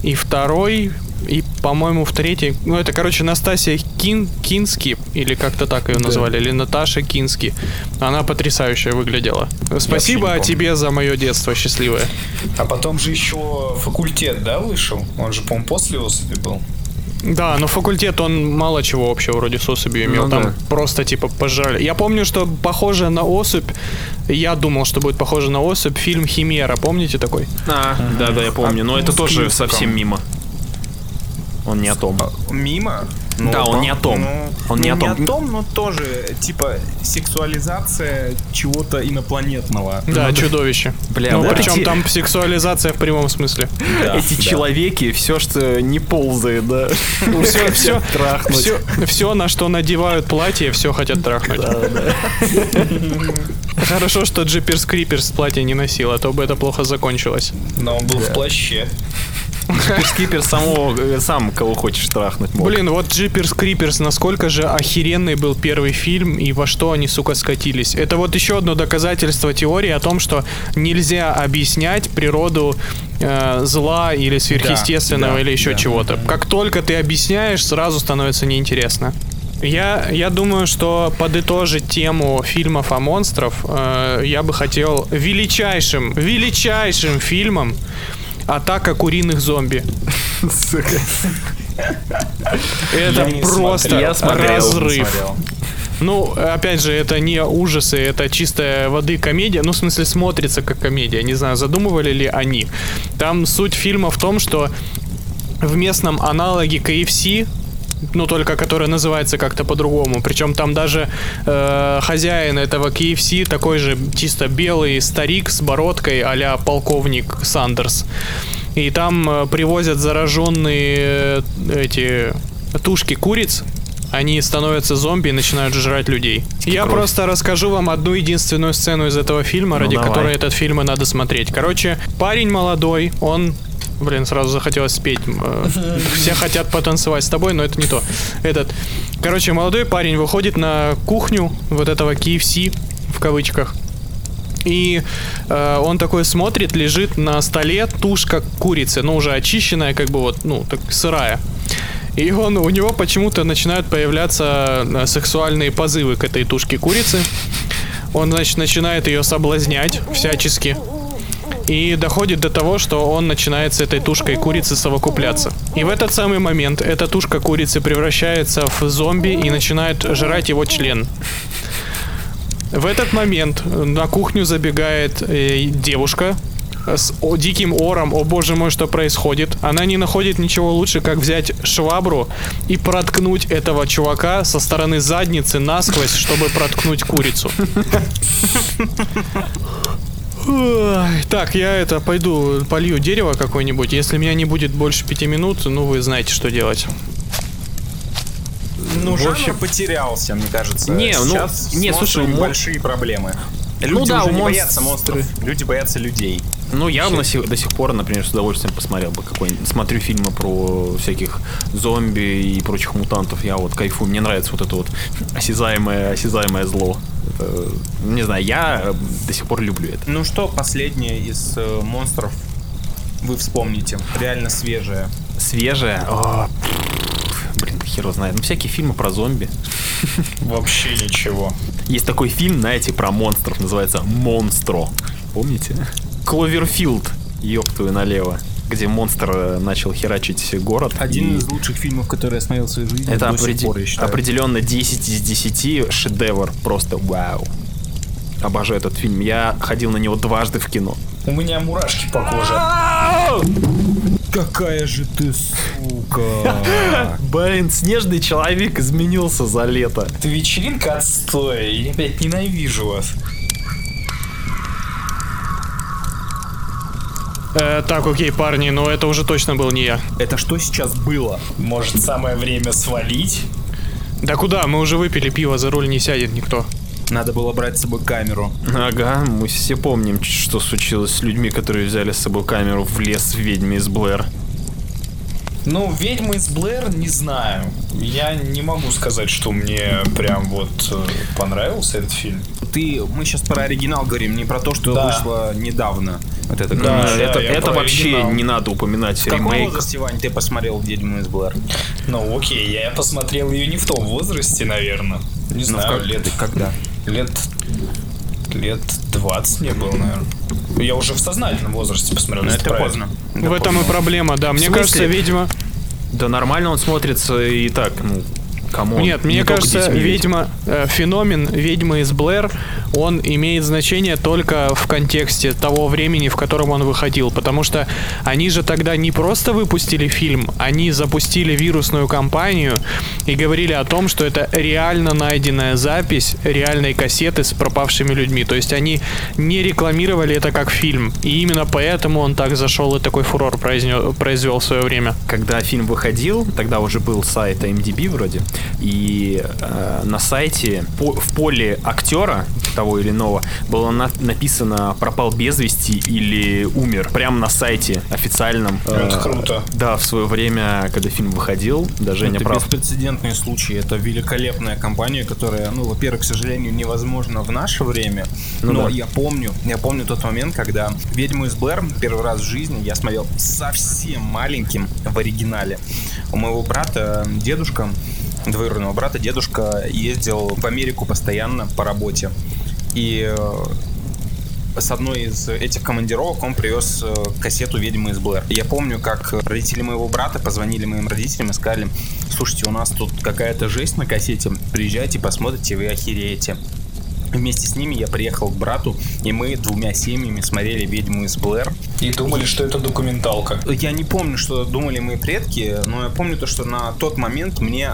и второй, и, по-моему, в третьей. Ну, это, короче, Настасья Кин, Кински, или как-то так ее назвали, или Наташа Кински. Она потрясающая выглядела. Спасибо тебе за мое детство счастливое. А потом же еще факультет, да, вышел? Он же, по-моему, после особи был. Да, но факультет, он мало чего общего вроде с особью имел. Ну Там да. просто, типа, пожали. Я помню, что похоже на особь. Я думал, что будет похоже на особь фильм Химера. Помните такой? А, да, да, я помню. Но это тоже совсем мимо. Он не о том. Мимо? Да, он не о том. ну, Он не ну, о том. Не о том, но тоже, типа, сексуализация чего-то инопланетного. Да, чудовище. Бля, ну, вот причем эти- там сексуализация в прямом смысле. Да, Эти да. человеки, все, что не ползает, да. Все, все, трахнуть. все, все, на что надевают платье, все хотят трахнуть. Хорошо, что Джиперс Криперс платье не носил, а то бы это плохо закончилось. Но он был в плаще. Скипер самого, э, сам кого хочешь трахнуть мог. Блин, вот Джиперс Криперс, насколько же охеренный был первый фильм и во что они, сука, скатились. Это вот еще одно доказательство теории о том, что нельзя объяснять природу э, зла или сверхъестественного да, или еще да. чего-то. Как только ты объясняешь, сразу становится неинтересно. Я, я думаю, что подытожить тему фильмов о монстров э, я бы хотел величайшим, величайшим фильмом «Атака куриных зомби». Это просто разрыв. Ну, опять же, это не ужасы, это чистая воды комедия. Ну, в смысле, смотрится как комедия. Не знаю, задумывали ли они. Там суть фильма в том, что в местном аналоге KFC, ну, только который называется как-то по-другому. Причем там даже э, хозяин этого KFC такой же чисто белый старик с бородкой а полковник Сандерс. И там э, привозят зараженные э, эти тушки куриц Они становятся зомби и начинают жрать людей. Я кровь. просто расскажу вам одну единственную сцену из этого фильма, Ну, ради давай. которой этот фильм и надо смотреть. Короче, парень молодой, он... Блин, сразу захотелось спеть. Э, Все хотят потанцевать с тобой, но это не то. Этот. Короче, молодой парень выходит на кухню вот этого KFC в кавычках. И э, он такой смотрит, лежит на столе тушка курицы, ну уже очищенная, как бы вот, ну, так сырая. И он, у него почему-то начинают появляться э, сексуальные позывы к этой тушке курицы. Он, значит, начинает ее соблазнять всячески. И доходит до того, что он начинает с этой тушкой курицы совокупляться. И в этот самый момент эта тушка курицы превращается в зомби и начинает жрать его член. В этот момент на кухню забегает э, девушка с диким ором, о боже мой, что происходит. Она не находит ничего лучше, как взять швабру и проткнуть этого чувака со стороны задницы насквозь, чтобы проткнуть курицу. Так, я это пойду полью дерево какое-нибудь. Если меня не будет больше пяти минут, ну вы знаете, что делать. Ну, В общем- потерялся, мне кажется. Не, ну, Сейчас не, с слушай, большие проблемы. Люди Ну да, уже не монстр- боятся монстров, люди боятся людей. Ну, я до сих, до сих пор, например, с удовольствием посмотрел бы какой-нибудь... Смотрю фильмы про всяких зомби и прочих мутантов. Я вот кайфую. Мне нравится вот это вот осязаемое, осязаемое зло. Это, не знаю, я э, до сих пор люблю это. Ну что, последнее из э, монстров вы вспомните? Реально свежее. Свежее. О, блин, хер знает. Ну, всякие фильмы про зомби. Вообще ничего. Есть такой фильм, знаете, про монстров, называется «Монстро». Помните? Кловерфилд, ёб твою налево. Где монстр э, начал херачить город. Один и- из лучших фильмов, которые я смотрел в своей жизни. Это опреди- пор, определенно 10 из 10 шедевр. Просто вау. Обожаю этот фильм. Я ходил на него дважды в кино. У меня мурашки по коже. Какая же ты сука. Блин, снежный человек изменился за лето. Это вечеринка отстой. Я опять ненавижу вас. Э, так, окей, парни, но это уже точно был не я. Это что сейчас было? Может, самое время свалить? Да куда? Мы уже выпили пиво, за руль не сядет никто. Надо было брать с собой камеру. Ага, мы все помним, что случилось с людьми, которые взяли с собой камеру в лес в ведьме из Блэр. Ну, «Ведьмы из Блэр» не знаю. Я не могу сказать, что мне прям вот э, понравился этот фильм. Ты, мы сейчас про оригинал говорим, не про то, что Да. вышло недавно. Вот это Да, как- да, это я это вообще оригинал. не надо упоминать В каком ремейк. возрасте, Вань, ты посмотрел «Ведьму из Блэр»? Ну, окей, я посмотрел ее не в том возрасте, наверное. Не Ну, знаю, как- лет... Когда? Лет... Лет 20 мне было, наверное. Я уже в сознательном возрасте посмотрел. Ну, если это поздно. в этом и проблема, да. Мне кажется, ведьма. Да нормально он смотрится и так, ну, кому? Нет, мне кажется, ведьма, э, феномен ведьмы из Блэр, он имеет значение только в контексте того времени, в котором он выходил. Потому что они же тогда не просто выпустили фильм, они запустили вирусную кампанию и говорили о том, что это реально найденная запись реальной кассеты с пропавшими людьми. То есть они не рекламировали это как фильм. И именно поэтому он так зашел и такой фурор произнё- произвел в свое время. Когда фильм выходил, тогда уже был сайт IMDb вроде, и э, на сайте по- в поле актера того или иного было на- написано «пропал без вести» или «умер». Прямо на сайте официальном. Это Э, круто. Да, в свое время, когда фильм выходил, да, Женя это прав. беспрецедентный случай. Это великолепная компания, которая, ну, во-первых, к сожалению, невозможно в наше время. Ну но да. я помню, я помню тот момент, когда «Ведьму из Блэр» первый раз в жизни я смотрел совсем маленьким в оригинале. У моего брата дедушка, двоюродного брата, дедушка ездил в Америку постоянно по работе. И э, с одной из этих командировок он привез э, кассету «Ведьмы из Блэр». Я помню, как родители моего брата позвонили моим родителям и сказали, слушайте, у нас тут какая-то жесть на кассете, приезжайте, посмотрите, вы охереете. Вместе с ними я приехал к брату, и мы двумя семьями смотрели «Ведьму из Блэр». И думали, что это документалка. Я не помню, что думали мои предки, но я помню то, что на тот момент мне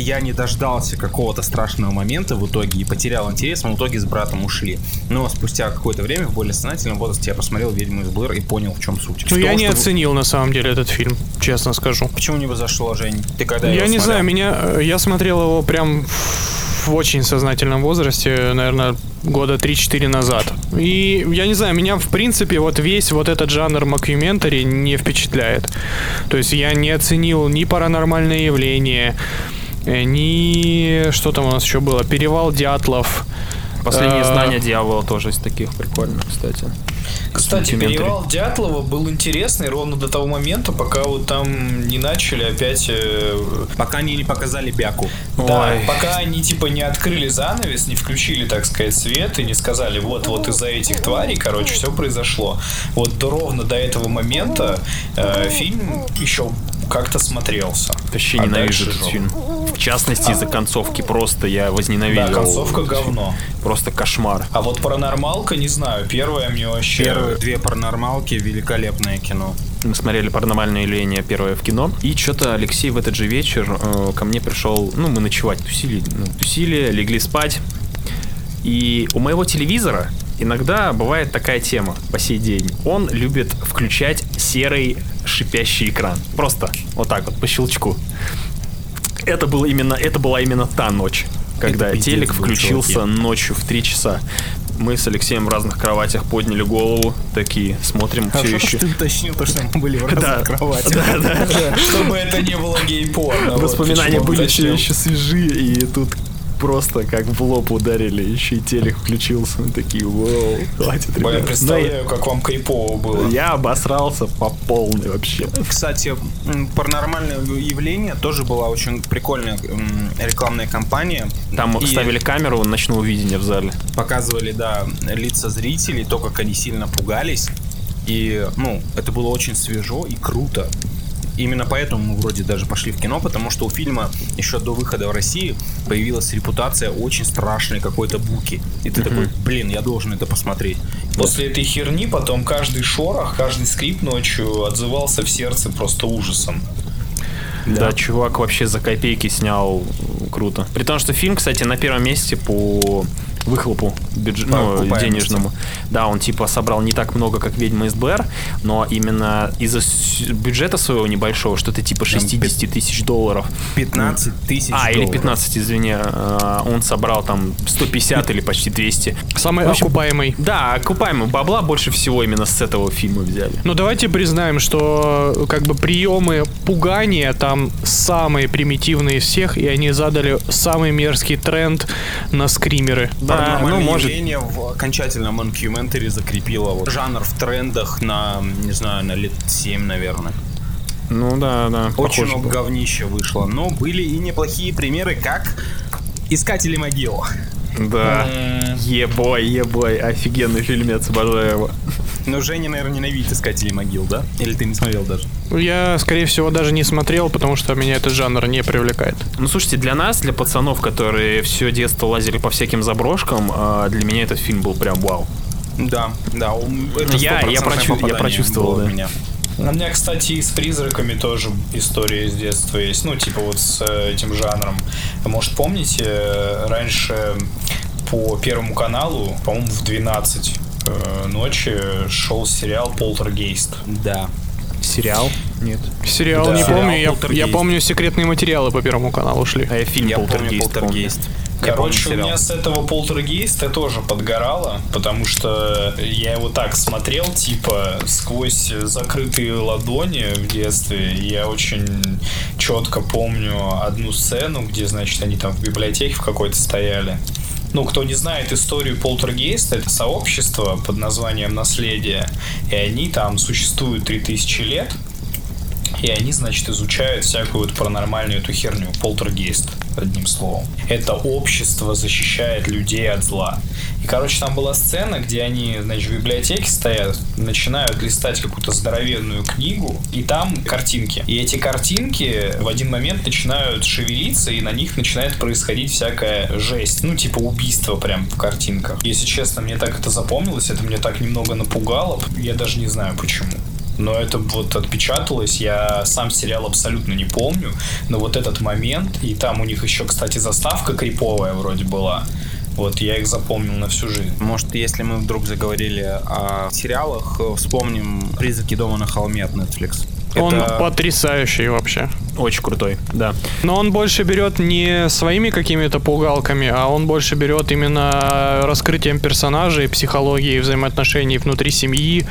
я не дождался какого-то страшного момента в итоге и потерял интерес, мы в итоге с братом ушли. Но спустя какое-то время, в более сознательном возрасте, я посмотрел «Ведьму из Блэр» и понял, в чем суть. Ну, я не что- оценил на самом деле этот фильм, честно скажу. Почему не зашло, Жень? Ты когда Я не смотрел? знаю, меня э, я смотрел его прям в в очень сознательном возрасте, наверное, года 3-4 назад. И я не знаю, меня в принципе вот весь вот этот жанр макюментари не впечатляет. То есть я не оценил ни паранормальные явления, э, ни что там у нас еще было, перевал Дятлов. Последнее Э, знание дьявола тоже из таких прикольных, кстати. Кстати, перевал Дятлова был интересный ровно до того момента, пока вот там не начали опять... э, Пока они не показали Бяку. Да, Ой. пока они типа не открыли занавес, не включили, так сказать, свет и не сказали, вот, вот из-за этих тварей, короче, все произошло. Вот до, ровно до этого момента э, фильм еще как-то смотрелся. Вообще А ненавижу этот жопа. фильм. В частности, из-за концовки просто я возненавидел. Да, концовка говно. Просто кошмар. А вот паранормалка, не знаю, первая мне вообще... Первые две паранормалки великолепное кино. Мы смотрели «Паранормальное явление» первое в кино. И что-то Алексей в этот же вечер э, ко мне пришел... Ну, мы ночевать тусили. ну, тусили, легли спать. И у моего телевизора иногда бывает такая тема по сей день. Он любит включать серый шипящий экран. Просто вот так вот, по щелчку. Это, было именно, это была именно та ночь, когда Это телек включился чуваки. ночью в 3 часа. Мы с Алексеем в разных кроватях подняли голову, такие смотрим все еще. ты уточнил то, что мы были в разных Да. кроватях. Да, да, да. Чтобы это не было гей-порно. Воспоминания были все еще свежие, и тут просто как в лоб ударили, еще и телек включился. Мы такие, вау, хватит, ребят. представляю, как вам крипово было. Я, обосрался по полной вообще. Кстати, паранормальное явление тоже была очень прикольная рекламная кампания. Там И ставили камеру ночного видения в зале. показывали, да, лица зрителей, то, как они сильно пугались. И, ну, это было очень свежо и круто. Именно поэтому мы вроде даже пошли в кино, потому что у фильма еще до выхода в России появилась репутация очень страшной какой-то буки. И ты такой, блин, я должен это посмотреть. После этой херни потом каждый шорох, каждый скрип ночью отзывался в сердце просто ужасом. Да. чувак вообще за копейки снял круто. При том, что фильм, кстати, на первом месте по выхлопу бюдж- По ну, денежному. Да, он типа собрал не так много, как «Ведьма из Блэр», но именно из-за бюджета своего небольшого, что-то типа 60 тысяч долларов. 15 тысяч А, или долларов. 15, извини, э, он собрал там 150 или почти 200. Самый общем, окупаемый. Да, окупаемый бабла больше всего именно с этого фильма взяли. Ну давайте признаем, что как бы приемы пугания там самые примитивные из всех, и они задали самый мерзкий тренд на скримеры. Да, Паранормальное ну, может, в окончательном монкюментари закрепило вот жанр в трендах на, не знаю, на лет 7, наверное. ну да, да, Очень много было. говнища вышло, но были и неплохие примеры, как Искатели могил. Да. Ебой, ебой, офигенный фильмец, обожаю его. Но Женя, наверное, ненавидит Искатели могил, да? Или ты не смотрел даже? Я, скорее всего, даже не смотрел, потому что меня этот жанр не привлекает. Ну, слушайте, для нас, для пацанов, которые все детство лазили по всяким заброшкам, а, для меня этот фильм был прям вау. Да, да. это Я- я 100% прочу- я прочувствовал, да. меня. У меня, кстати, и с призраками тоже история из детства есть. Ну, типа вот с э, этим жанром. Может, помните, э, раньше по Первому каналу, по-моему, в 12 э, ночи шел сериал «Полтергейст». Да. Сериал? Нет. Сериал Да. не Сериал помню, я, я помню секретные материалы по Первому каналу шли. А я фильм Я помню «Полтергейст» помню. полтергейст. Помню Короче, у меня с этого полтергейста тоже подгорало, потому что я его так смотрел, типа, сквозь закрытые ладони в детстве. Я очень четко помню одну сцену, где, значит, они там в библиотеке в какой-то стояли. Ну, кто не знает историю полтергейста, это сообщество под названием «Наследие», и они там существуют 3000 лет, и они, значит, изучают всякую вот паранормальную эту херню, полтергейст, одним словом. Это общество защищает людей от зла. И, короче, там была сцена, где они, значит, в библиотеке стоят, начинают листать какую-то здоровенную книгу, и там картинки. И эти картинки в один момент начинают шевелиться, и на них начинает происходить всякая жесть. Ну, типа убийство прям в картинках. Если честно, мне так это запомнилось, это мне так немного напугало. Я даже не знаю почему. Но это вот отпечаталось. Я сам сериал абсолютно не помню, но вот этот момент, и там у них еще, кстати, заставка криповая вроде была. Вот я их запомнил на всю жизнь. Может, если мы вдруг заговорили о сериалах, э, вспомним «Призраки дома на холме» от Netflix. Он Это- потрясающий вообще. Очень крутой, да. Но он больше берет не своими какими-то пугалками, а он больше берет именно раскрытием персонажей, психологией взаимоотношений внутри семьи,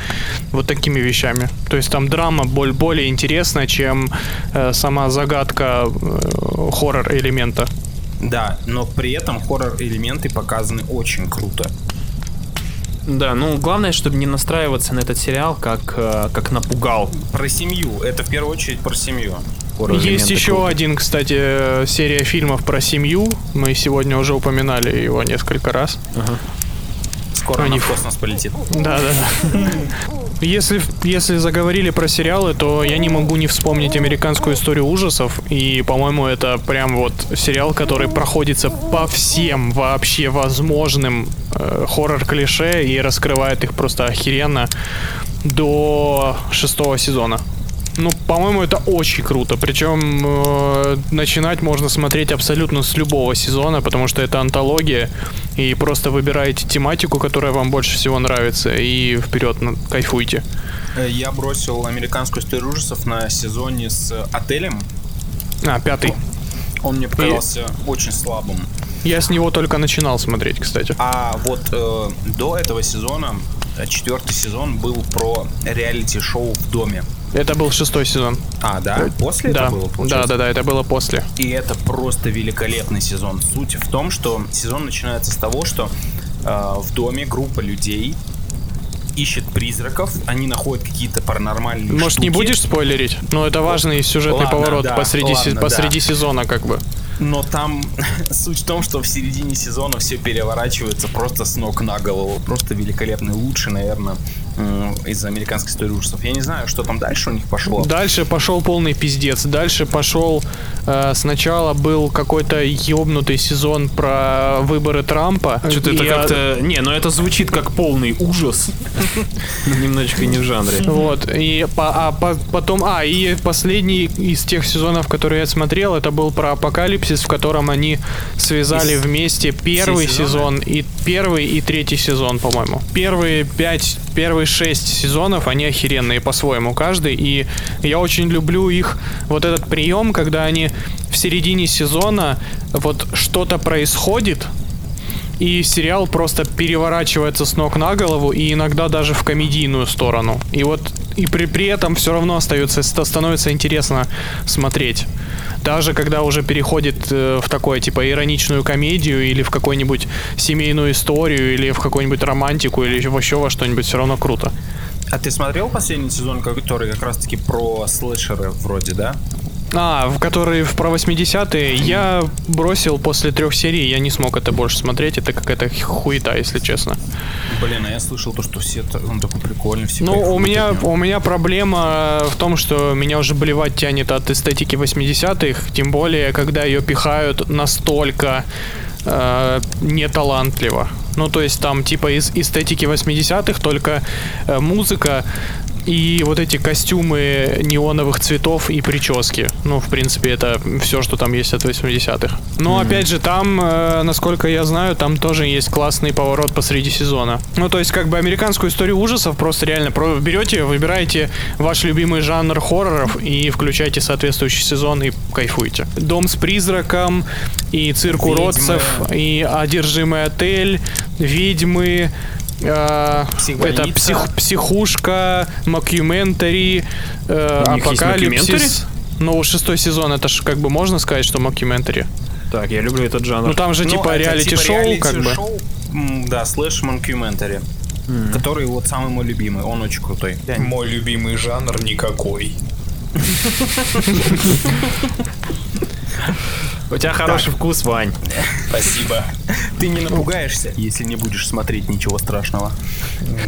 вот такими вещами. То есть там драма боль- более интересна, чем э, сама загадка э, хоррор-элемента. Да, но при этом хоррор-элементы показаны очень круто. Да, ну главное, чтобы не настраиваться на этот сериал как, э, как напугал. Про семью. Это в первую очередь про семью. Есть еще один, кстати, э, серия фильмов про семью. Мы сегодня уже упоминали его несколько раз. Скоро Они в в- космос полетит. Да, да, да. Если, если заговорили про сериалы, то я не могу не вспомнить американскую историю ужасов. И, по-моему, это прям вот сериал, который проходится по всем вообще возможным э, хоррор-клише и раскрывает их просто охеренно до шестого сезона. Ну, по-моему, это очень круто. Причем э, начинать можно смотреть абсолютно с любого сезона, потому что это антология. И просто выбираете тематику, которая вам больше всего нравится, и вперед, ну, кайфуйте. Э, Я бросил американскую историю ужасов на сезоне с отелем. А, пятый. Он мне показался очень слабым. Я с него только начинал смотреть, кстати. А вот э, до этого сезона, э, четвертый сезон был про реалити-шоу в доме. Это был шестой сезон. А, да? После да. это было, да, получается? да, да, это было после. И это просто великолепный сезон. Суть в том, что сезон начинается с того, что э, в доме группа людей ищет призраков, они находят какие-то паранормальные Может, не штуки. будешь спойлерить? Но это важный сюжетный Ладно, поворот да, посреди, се- ладно, посреди да. сезона, как бы. Но там суть в том, что в середине сезона все переворачивается просто с ног на голову. Просто великолепный, лучший, наверное, из американской истории ужасов. Я не знаю, что там дальше у них пошло. Дальше пошел полный пиздец. Дальше пошел... э, сначала был какой-то ёбнутый сезон про выборы Трампа. Что-то это а, как-то... Не, ну это звучит как полный ужас. Но Немножечко не в жанре. Вот, и по- а по- потом, а, и последний из тех сезонов, которые я смотрел, это был про апокалипсис, в котором они связали Из- вместе первый сезон и первый и третий сезон, по-моему. Первые пять, первые шесть сезонов, они охеренные по-своему каждый, и я очень люблю их, вот этот прием, когда они в середине сезона вот что-то происходит, и сериал просто переворачивается с ног на голову и иногда даже в комедийную сторону. И вот и при, при этом все равно остается, ста- становится интересно смотреть. Даже когда уже переходит э, в такое типа ироничную комедию или в какую-нибудь семейную историю или в какую-нибудь романтику или вообще во что-нибудь, все равно круто. А ты смотрел последний сезон, который как раз-таки про слэшеры вроде, да? А, в который в про 80-е я бросил после трех серий, я не смог это больше смотреть, это какая-то хуета, если честно. Блин, а я слышал то, что все, он такой прикольный, все Ну, у меня, у меня проблема в том, что меня уже болевать тянет от эстетики 80-х, тем более, когда ее пихают настолько э, неталантливо. Ну, то есть там типа из эстетики 80-х только э, музыка и вот эти костюмы неоновых цветов и прически. Ну, в принципе, это все, что там есть от 80-х. Но, опять же, там, э, насколько я знаю, там тоже есть классный поворот посреди сезона. Ну, то есть, как бы американскую историю ужасов просто реально про- берете, выбираете ваш любимый жанр хорроров и включаете соответствующий сезон и кайфуете. Дом с призраком, и цирк уродцев, и одержимый отель, ведьмы, э, это псих- психушка, мокюментари, э, апокалипсис. Ну, шестой сезон, это ж как бы можно сказать, что мокюментари. Так, я люблю этот жанр. Ну там же Ну, типа реалити-шоу, как бы. Да, слэш мокюментари. Который вот самый мой любимый, он очень крутой. Мой любимый жанр никакой. У тебя хороший вкус, Вань. Спасибо. Ты не напугаешься, если не будешь смотреть ничего страшного.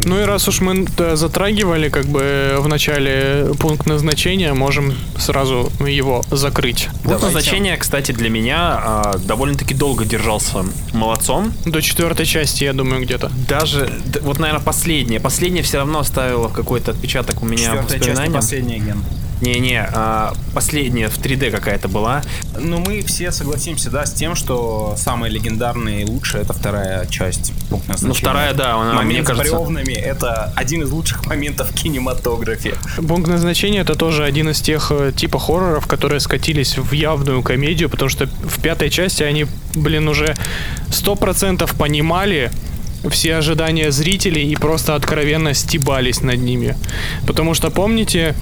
Ну и раз уж мы затрагивали как бы в начале пункт назначения, можем сразу его закрыть. Пункт назначения, кстати, для меня а, довольно-таки долго держался молодцом. До четвертой части, я думаю, где-то. Даже, вот, наверное, последняя. Последняя все равно оставила какой-то отпечаток у меня Четвертая часть, последняя, Ген. Не-не, а, последняя в 3D какая-то была. Ну, мы все согласимся, да, с тем, что самая легендарная и лучшая это вторая часть. Пункт назначения. Ну, вторая, да, она, Момент мне с кажется... бревнами это один из лучших моментов в кинематографе. Пункт назначения это тоже один из тех э, типа хорроров, которые скатились в явную комедию, потому что в пятой части они, блин, уже сто процентов понимали все ожидания зрителей и просто откровенно стебались над ними. Потому что помните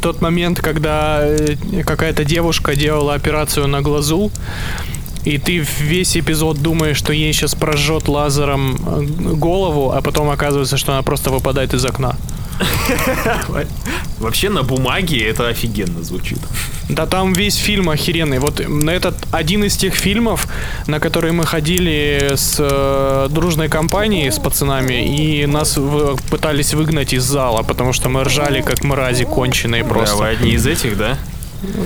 тот момент, когда э, какая-то девушка делала операцию на глазу, и ты весь эпизод думаешь, что ей сейчас прожжет лазером э, голову, а потом оказывается, что она просто выпадает из окна. Вообще на бумаге это офигенно звучит. Да там весь фильм охеренный. Вот на этот один из тех фильмов, на которые мы ходили с э, дружной компанией, с пацанами, и нас в- пытались выгнать из зала, потому что мы ржали как мрази конченые Да, просто. вы одни из этих, да?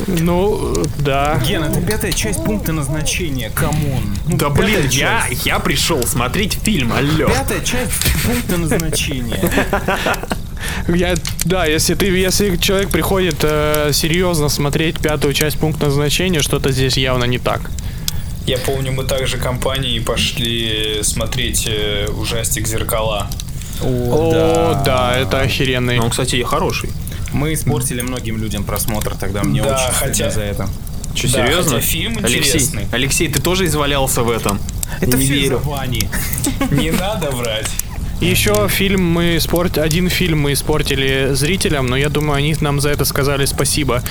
Ну, да. Ген, это пятая часть пункта назначения, come on. Ну, Да блин, я, часть. я пришел смотреть фильм, алло. Пятая часть пункта назначения. Я, да, если ты, если человек приходит э, серьезно смотреть пятую часть пункта назначения, что-то здесь явно не так. Я помню, мы также компанией пошли смотреть э, ужастик «Зеркала». О, да, это охеренный. Ну, он, кстати, хороший. Мы испортили многим людям просмотр тогда, мне Да, очень хотя- за это. Че, Да, серьезно? хотя фильм Алексей, интересный. Алексей, ты тоже извалялся в этом? Это не все верю. из-за Вани. Не надо врать. Еще фильм мы испортили, один фильм мы испортили зрителям, но я думаю, они нам за это сказали спасибо.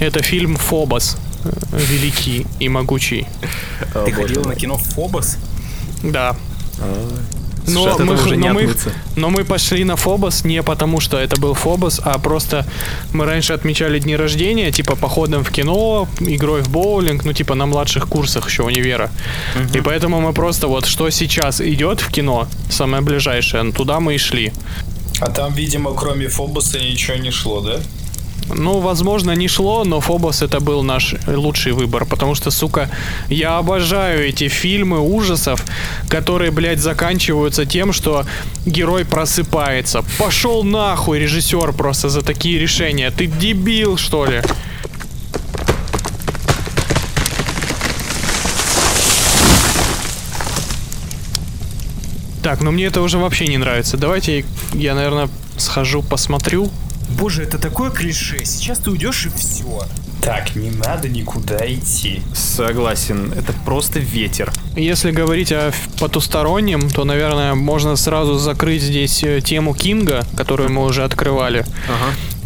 Это фильм Фобос, великий и могучий. Ты ходил на кино Фобос? Да. Но мы, уже не но, мы, но мы пошли на Фобос не потому, что это был Фобос, а просто мы раньше отмечали дни рождения, типа походом в кино, игрой в боулинг, ну типа на младших курсах еще универа. И поэтому мы просто вот что сейчас идет в кино, самое ближайшее, ну, туда мы и шли. А там, видимо, кроме Фобоса ничего не шло, да? Ну, возможно, не шло, но Фобос это был наш лучший выбор, потому что, сука, я обожаю эти фильмы ужасов, которые, блядь, заканчиваются тем, что герой просыпается. Пошел нахуй, режиссер, просто за такие решения. Ты дебил, что ли? Так, ну мне это уже вообще не нравится. Давайте я, наверное, схожу, посмотрю. Боже, это такое клише. Сейчас ты уйдешь и все. Так, не надо никуда идти. Согласен, это просто ветер. Если говорить о потустороннем, то, наверное, можно сразу закрыть здесь э, тему Кинга, которую мы уже открывали.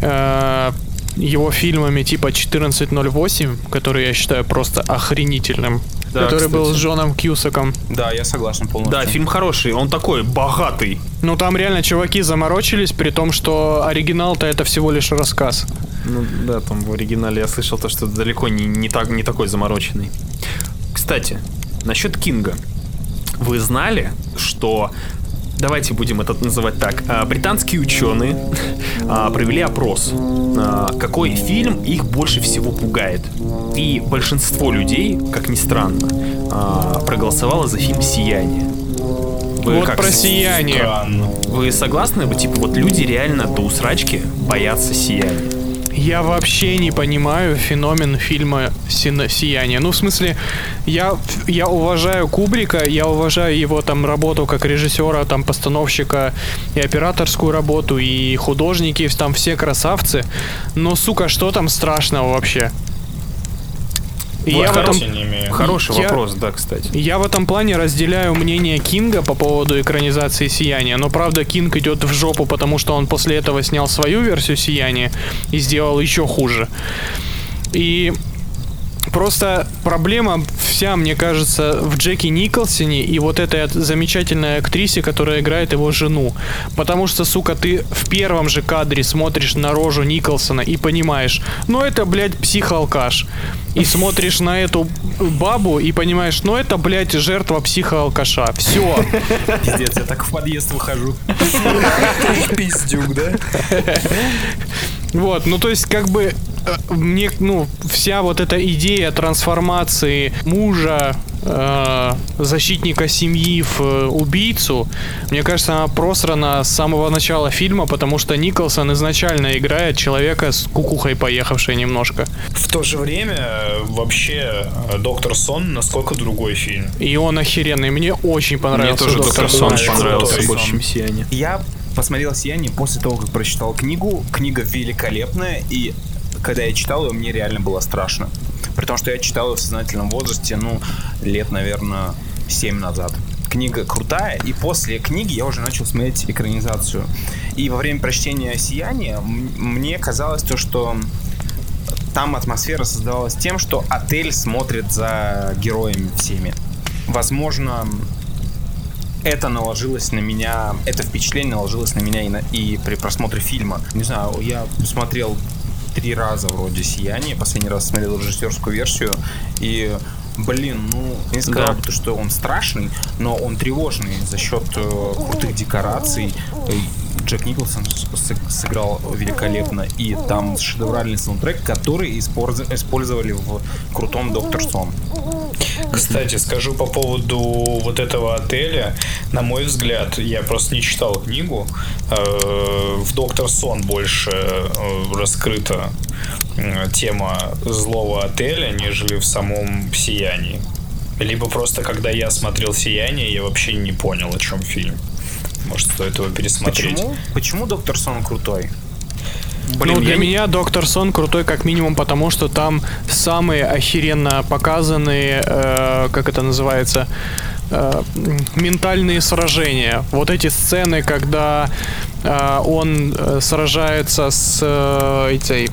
Э, Его фильмами типа 1408, который я считаю просто охренительным. Да, который был с кстати. Джоном Кьюсаком. Да, я согласен полностью. Да, фильм хороший, он такой богатый. Ну там реально чуваки заморочились, при том, что оригинал-то это всего лишь рассказ. Ну да, там в оригинале я слышал то, что далеко не, не, так, не такой замороченный. Кстати, насчет Кинга. Вы знали, что... Давайте будем это называть так. А, Британские ученые а, провели опрос, а, какой фильм их больше всего пугает. И большинство людей, как ни странно, проголосовало за фильм «Сияние». Вы вот как про сияние. Странно. Вы согласны? Типа вот люди реально до усрачки боятся сияния. Я вообще не понимаю феномен фильма «Сина- «Сияние». Ну, в смысле, я, я уважаю Кубрика, я уважаю его там работу как режиссера, там, постановщика и операторскую работу, и художники, там все красавцы. Но, сука, что там страшного вообще? И Вот я в этом, не имею. Хороший Я- вопрос, да, кстати. я в этом плане разделяю мнение Кинга по поводу экранизации «Сияния», но правда Кинг идет в жопу, потому что он после этого снял свою версию «Сияния» и сделал еще хуже. И просто проблема вся, мне кажется, в Джеки Николсоне и вот этой замечательной актрисе, которая играет его жену. Потому что, сука, ты в первом же кадре смотришь на рожу Николсона и понимаешь, ну это, блядь, психоалкаш. И смотришь на эту бабу и понимаешь, ну это, блядь, жертва психоалкаша. Все. Пиздец, я так в подъезд выхожу. Пиздюк, да? Вот, ну то есть как бы мне, ну, вся вот эта идея трансформации мужа, э, защитника семьи в э, убийцу, мне кажется, она просрана с самого начала фильма, потому что Николсон изначально играет человека с кукухой поехавшей немножко. В то же время, э, вообще, э, Доктор Сон насколько другой фильм. И он охеренный. Мне очень Мне понравился тоже Доктор Сон Сон понравился больше, чем Сияние. Я посмотрел «Сияние» после того, как прочитал книгу. Книга великолепная, и когда я читал ее, мне реально было страшно. При том, что я читал ее в сознательном возрасте, ну, лет, наверное, 7 назад. Книга крутая, и после книги я уже начал смотреть экранизацию. И во время прочтения «Сияния» мне казалось то, что там атмосфера создавалась тем, что отель смотрит за героями всеми. Возможно, это наложилось на меня, это впечатление наложилось на меня и, на- и при просмотре фильма. Не знаю, я смотрел три раза вроде «Сияние», последний раз смотрел режиссерскую версию, и, блин, ну, не сказал Да. бы, то, что он страшный, но он тревожный за счет э, крутых декораций. Джек Николсон сыграл великолепно, и там шедевральный саундтрек, который использовали в крутом «Доктор Сон». Кстати, скажу по поводу вот этого отеля. На мой взгляд, я просто не читал книгу. э, В Доктор Сон больше э, раскрыта тема злого отеля, нежели в самом Сиянии. Либо просто, когда я смотрел Сияние, я вообще не понял, о чем фильм. Может, стоит его пересмотреть. Почему? Почему «Доктор Сон» крутой? ну, для я меня Доктор Сон крутой как минимум, потому что там самые охеренно показанные, э, как это называется, э, ментальные сражения. Вот эти сцены, когда э, он э, сражается с э, этой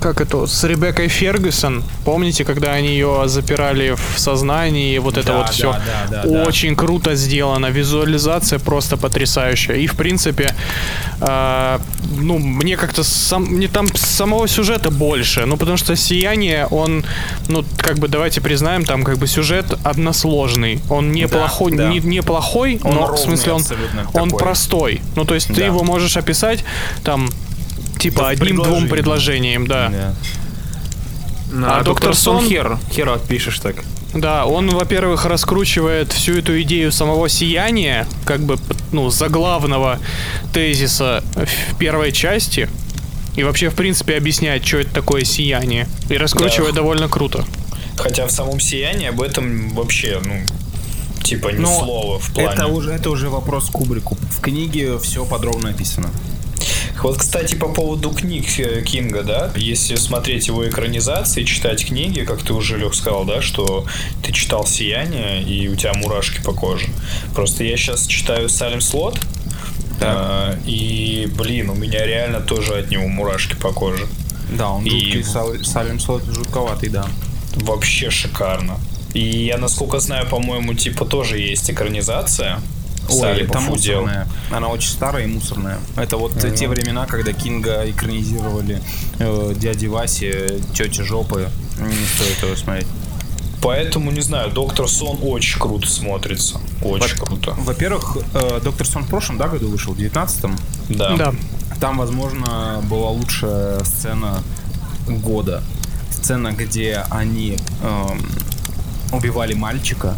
как это, с Ребеккой Фергюсон. Помните, когда они ее запирали в сознании, вот это Да, вот да, все да, да, да. очень круто сделано, визуализация просто потрясающая. И в принципе, э, ну мне как-то сам, мне там самого сюжета больше, ну потому что Сияние, он, ну как бы давайте признаем, там как бы сюжет односложный, он неплохой, да. не, неплохой, Он но в смысле он, он такой. простой. Ну то есть ты Да. его можешь описать там типа одним-двум предложением, да. А, А Доктор Сон хер, хера пишешь так. Да, он, во-первых, раскручивает всю эту идею самого сияния, как бы, ну, заглавного тезиса в первой части. И вообще, в принципе, объясняет, что это такое сияние. И раскручивает Да. довольно круто. Хотя в самом Сиянии об этом вообще, ну, типа ни Но слова в плане. Это уже, это уже вопрос к Кубрику. В книге все подробно описано. Вот, кстати, по поводу книг э, Кинга, да, если смотреть его экранизации, читать книги, как ты уже, Лех, сказал, да, что ты читал «Сияние», и у тебя мурашки по коже. Просто я сейчас читаю «Салем Слот», э, и, блин, у меня реально тоже от него мурашки по коже. Да, он И- жуткий, Сал- Салем Слот жутковатый, да. Вообще шикарно. И я, насколько знаю, по-моему, типа тоже есть экранизация. Ой, это мусорная. Она очень старая и мусорная. Это вот те времена, когда Кинга экранизировали э, дяди Васи, тети Жопы. Не стоит его смотреть. Поэтому, не знаю, Доктор Сон очень круто смотрится. Очень круто. Во-первых, э, Доктор Сон в прошлом да, году вышел, в 19-м. Да. Да. Там, возможно, была лучшая сцена года. Сцена, где они эм, убивали мальчика.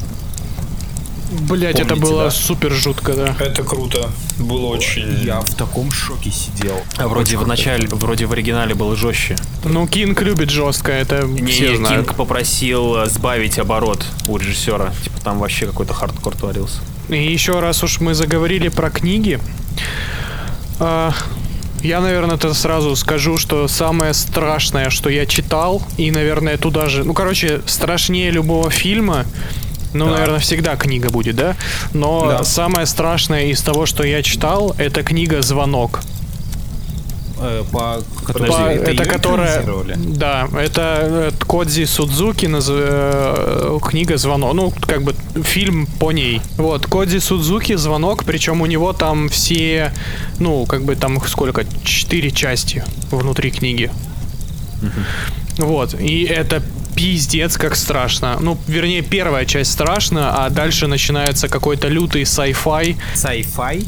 Блять, это было да? супер жутко, да. Это круто. Было очень... Я в таком шоке сидел. А вроде в начале, вроде в оригинале было жестче. Ну, Кинг любит жестко, это Не, все не, знают. Кинг попросил э, сбавить оборот у режиссера. Типа там вообще какой-то хардкор творился. И еще раз уж мы заговорили про книги, а, я, наверное, это сразу скажу, что самое страшное, что я читал, и, наверное, туда же, ну, короче, страшнее любого фильма, ну, наверное, всегда книга будет, да? Но Да. самое страшное из того, что я читал, это книга «Звонок». э, по Подожди, По- это, это которая... Да, это э, Кодзи Судзуки, наз- э, книга «Звонок». Ну, как бы фильм по ней. Вот, Кодзи Судзуки «Звонок», причем у него там все, ну, как бы там их сколько? Четыре части внутри книги. Вот, и это пиздец как страшно. Ну, вернее, первая часть страшна, а дальше начинается какой-то лютый sci-fi, Sci-fi?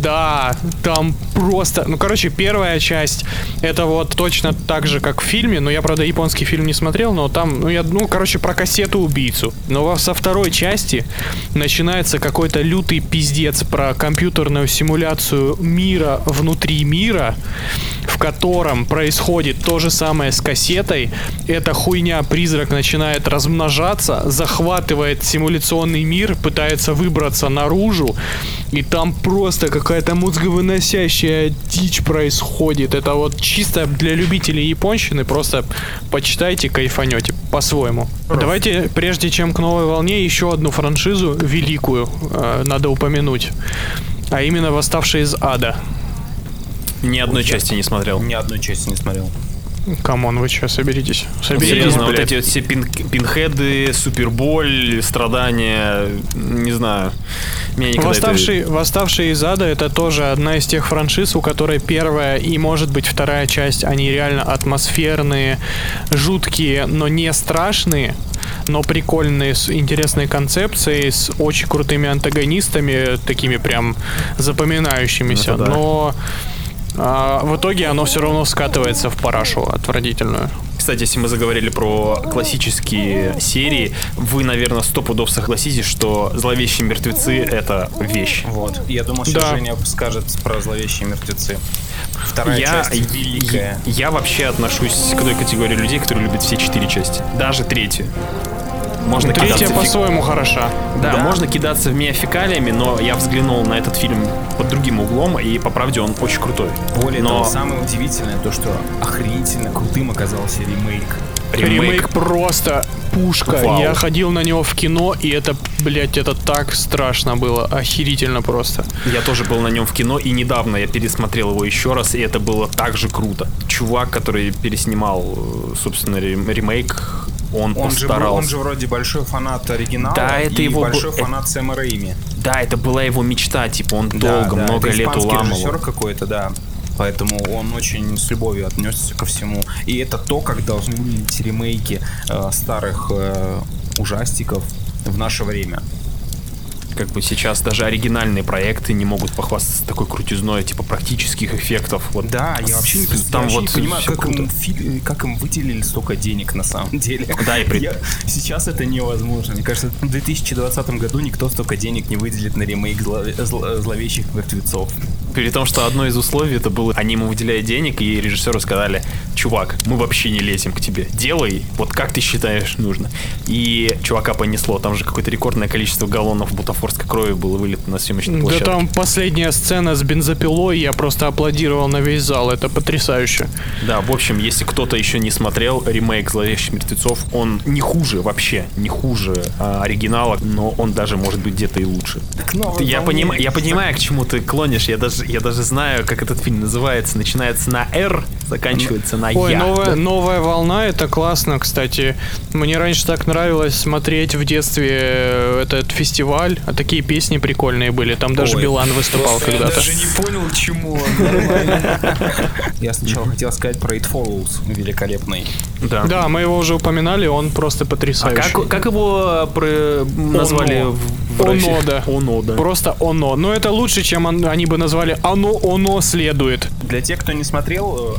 Да, там просто... Ну, короче, первая часть, это вот точно так же, как в фильме, но я, правда, японский фильм не смотрел, но там, ну, я, ну, короче, про кассету-убийцу. Но со второй части начинается какой-то лютый пиздец про компьютерную симуляцию мира внутри мира, в котором происходит то же самое с кассетой. Эта хуйня-призрак начинает размножаться, захватывает симуляционный мир, пытается выбраться наружу, и там просто какая-то мозговыносящая дичь происходит. Это вот чисто для любителей японщины, просто почитайте, кайфанете по-своему. Давайте, прежде чем к новой волне, еще одну франшизу великую э, надо упомянуть. А именно «Восставшие из ада». Ни одной части не смотрел. Ни одной части не смотрел. Come on, вы что, соберитесь? Соберитесь, Серьезно, вот блядь. эти вот все пин- пинхеды, суперболь, страдания, не знаю. Меня Восставший, Восставшие из ада это тоже одна из тех франшиз, у которой первая и может быть вторая часть, они реально атмосферные, жуткие, но не страшные, но прикольные, с интересной концепцией, с очень крутыми антагонистами, такими прям запоминающимися. Это да. Но а, в итоге оно все равно скатывается в парашу отвратительную. Кстати, если мы заговорили про классические серии, вы, наверное, сто пудов согласитесь, что «Зловещие мертвецы» — это вещь. Вот. Я думаю, сейчас Да. Женя скажет про зловещие мертвецы. Вторая Я, часть великая. я, я вообще отношусь к той категории людей, которые любят все четыре части. Даже третью. Можно Третья кидаться фиг- по-своему хороша. Да, Да. можно кидаться в меня фекалиями, но я взглянул на этот фильм под другим углом, и по правде он очень крутой. Более но того, самое удивительное то, что охренительно крутым оказался ремейк. Ремейк, ремейк просто пушка. Вау. Я ходил на него в кино, и это, блядь, это так страшно было. Охерительно просто. Я тоже был на нем в кино, и недавно я пересмотрел его еще раз, и это было так же круто. Чувак, который переснимал, э, собственно, рем- ремейк, он, Он же, постарался. он же вроде большой фанат оригинала Да, это и его большой б- фанат Сэма Рэйми. Да, это была его мечта, типа он Да, долго, да, много это лет уламывал. режиссер какой-то, да. Поэтому он очень с любовью отнесся ко всему. И это то, как должны выглядеть ремейки э, старых э, ужастиков в наше время. Как бы сейчас даже оригинальные проекты не могут похвастаться такой крутизной, типа практических эффектов. Вот Да, я вообще не, я там вообще вот не понимаю, как им, круто. как им выделили столько денег на самом деле. Да, и при- Я- сейчас это невозможно. Мне кажется, в 2020 году никто столько денег не выделит на ремейк зло- зло- зловещих мертвецов. При том, что одно из условий это было, они ему выделяют денег, и режиссеру сказали, чувак, мы вообще не лезем к тебе, делай, вот как ты считаешь нужно. И чувака понесло, там же какое-то рекордное количество галлонов бутафорской крови было вылито на съемочной Да площадке. там последняя сцена с бензопилой, я просто аплодировал на весь зал. Это потрясающе. Да, в общем, если кто-то еще не смотрел ремейк «Зловещих мертвецов», он не хуже вообще, не хуже а, оригинала, но он даже может быть где-то и лучше. Я, поним- я понимаю, к чему ты клонишь, я даже, я даже знаю, как этот фильм называется. Начинается на «Р», заканчивается на Ой, «Я». новая, новая волна, это классно, кстати. Мне раньше так нравилось смотреть в детстве э, этот фестиваль, а такие песни прикольные были. Там даже Ой, Билан выступал когда-то. не понял, к чему он. Я сначала хотел сказать про It Follows, великолепный. Да. Да, мы его уже упоминали, он просто А потрясающий. как, как его про- назвали Оно. в, Оно, да. Оно, да. Просто оно. Но это лучше, чем он- они бы назвали оно, оно следует. Для тех, кто не смотрел,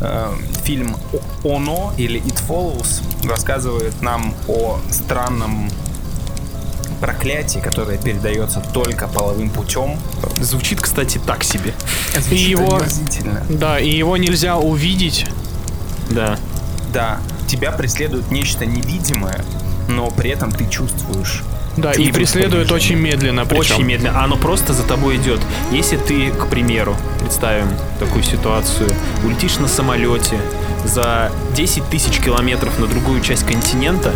э, э, фильм «О- «Оно» или «It Follows» рассказывает нам о странном проклятии, которое передается только половым путем. Звучит, кстати, так себе. И его, да, и его нельзя увидеть. Да. Да, тебя преследует нечто невидимое, но при этом ты чувствуешь. Да, и Чувствуешь преследует очень медленно. Причем. Очень медленно. Оно просто за тобой идет. Если ты, к примеру, представим такую ситуацию, улетишь на самолете за 10 тысяч километров на другую часть континента,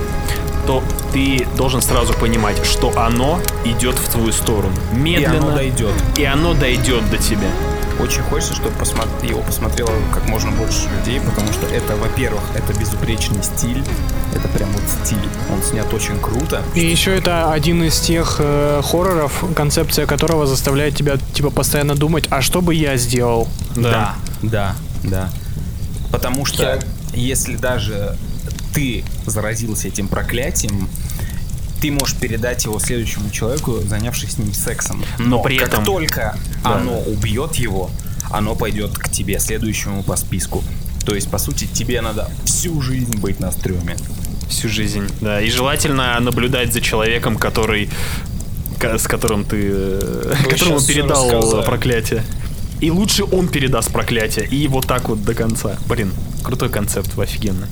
то ты должен сразу понимать, что оно идет в твою сторону. И Медленно. оно дойдет. и оно дойдет до тебя. Очень хочется, чтобы посмо- его посмотрело как можно больше людей, потому что это, во-первых, это безупречный стиль, это прям вот стиль. Он снят очень круто. И еще это один из тех э, хорроров, концепция которого заставляет тебя типа постоянно думать, а что бы я сделал? Да, да, да. Потому что Я- если даже ты заразился этим проклятием, ты можешь передать его следующему человеку, занявшись с ним сексом. Но при как этом- только оно убьет его, оно пойдет к тебе, следующему по списку. То есть, по сути, тебе надо всю жизнь быть на стреме. Всю жизнь, да. И желательно наблюдать за человеком, который с которым ты э, которому щас всё передал рассказали. проклятие. И лучше он передаст проклятие. И вот так вот до конца. Блин, крутой концепт, офигенно.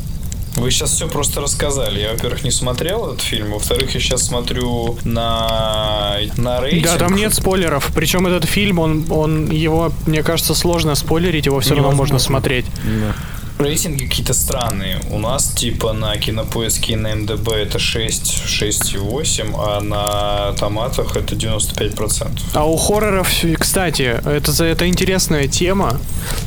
Вы сейчас все просто рассказали. Я, во-первых, не смотрел этот фильм. Во-вторых, я сейчас смотрю на, на рейтинг. Да, там нет спойлеров. Причем этот фильм, он, он его, мне кажется, сложно спойлерить, его все равно можно смотреть. Рейтинги какие-то странные. У нас типа на кинопоиске и на МДБ это 6, 6,8, а на томатах это 95%. А у хорроров, кстати, это, за- это интересная тема.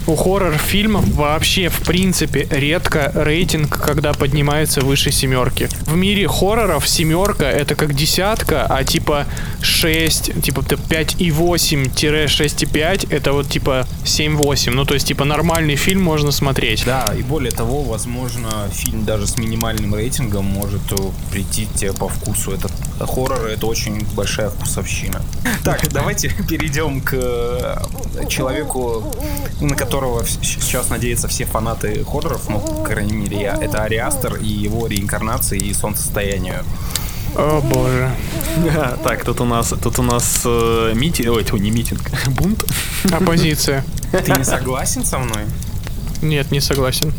У хоррор-фильмов вообще, в принципе, редко рейтинг, когда поднимается выше семерки. В мире хорроров семерка это как десятка, а типа 6, типа 5,8-6,5 это вот типа 7-8. Ну, то есть, типа, нормальный фильм можно смотреть. Да, и более того, возможно, фильм даже с минимальным рейтингом может э, прийти тебе по вкусу. Это хорроры, это очень большая вкусовщина. Так, давайте перейдем к э, человеку, на которого сейчас надеются все фанаты хорроров, ну, по крайней мере, я. Это Ариастер и его реинкарнации и солнцестоянию. О боже. Так, тут у нас, тут у нас э, митинг, ой, не митинг, бунт. Оппозиция. Ты не согласен со мной? Нет, не согласен.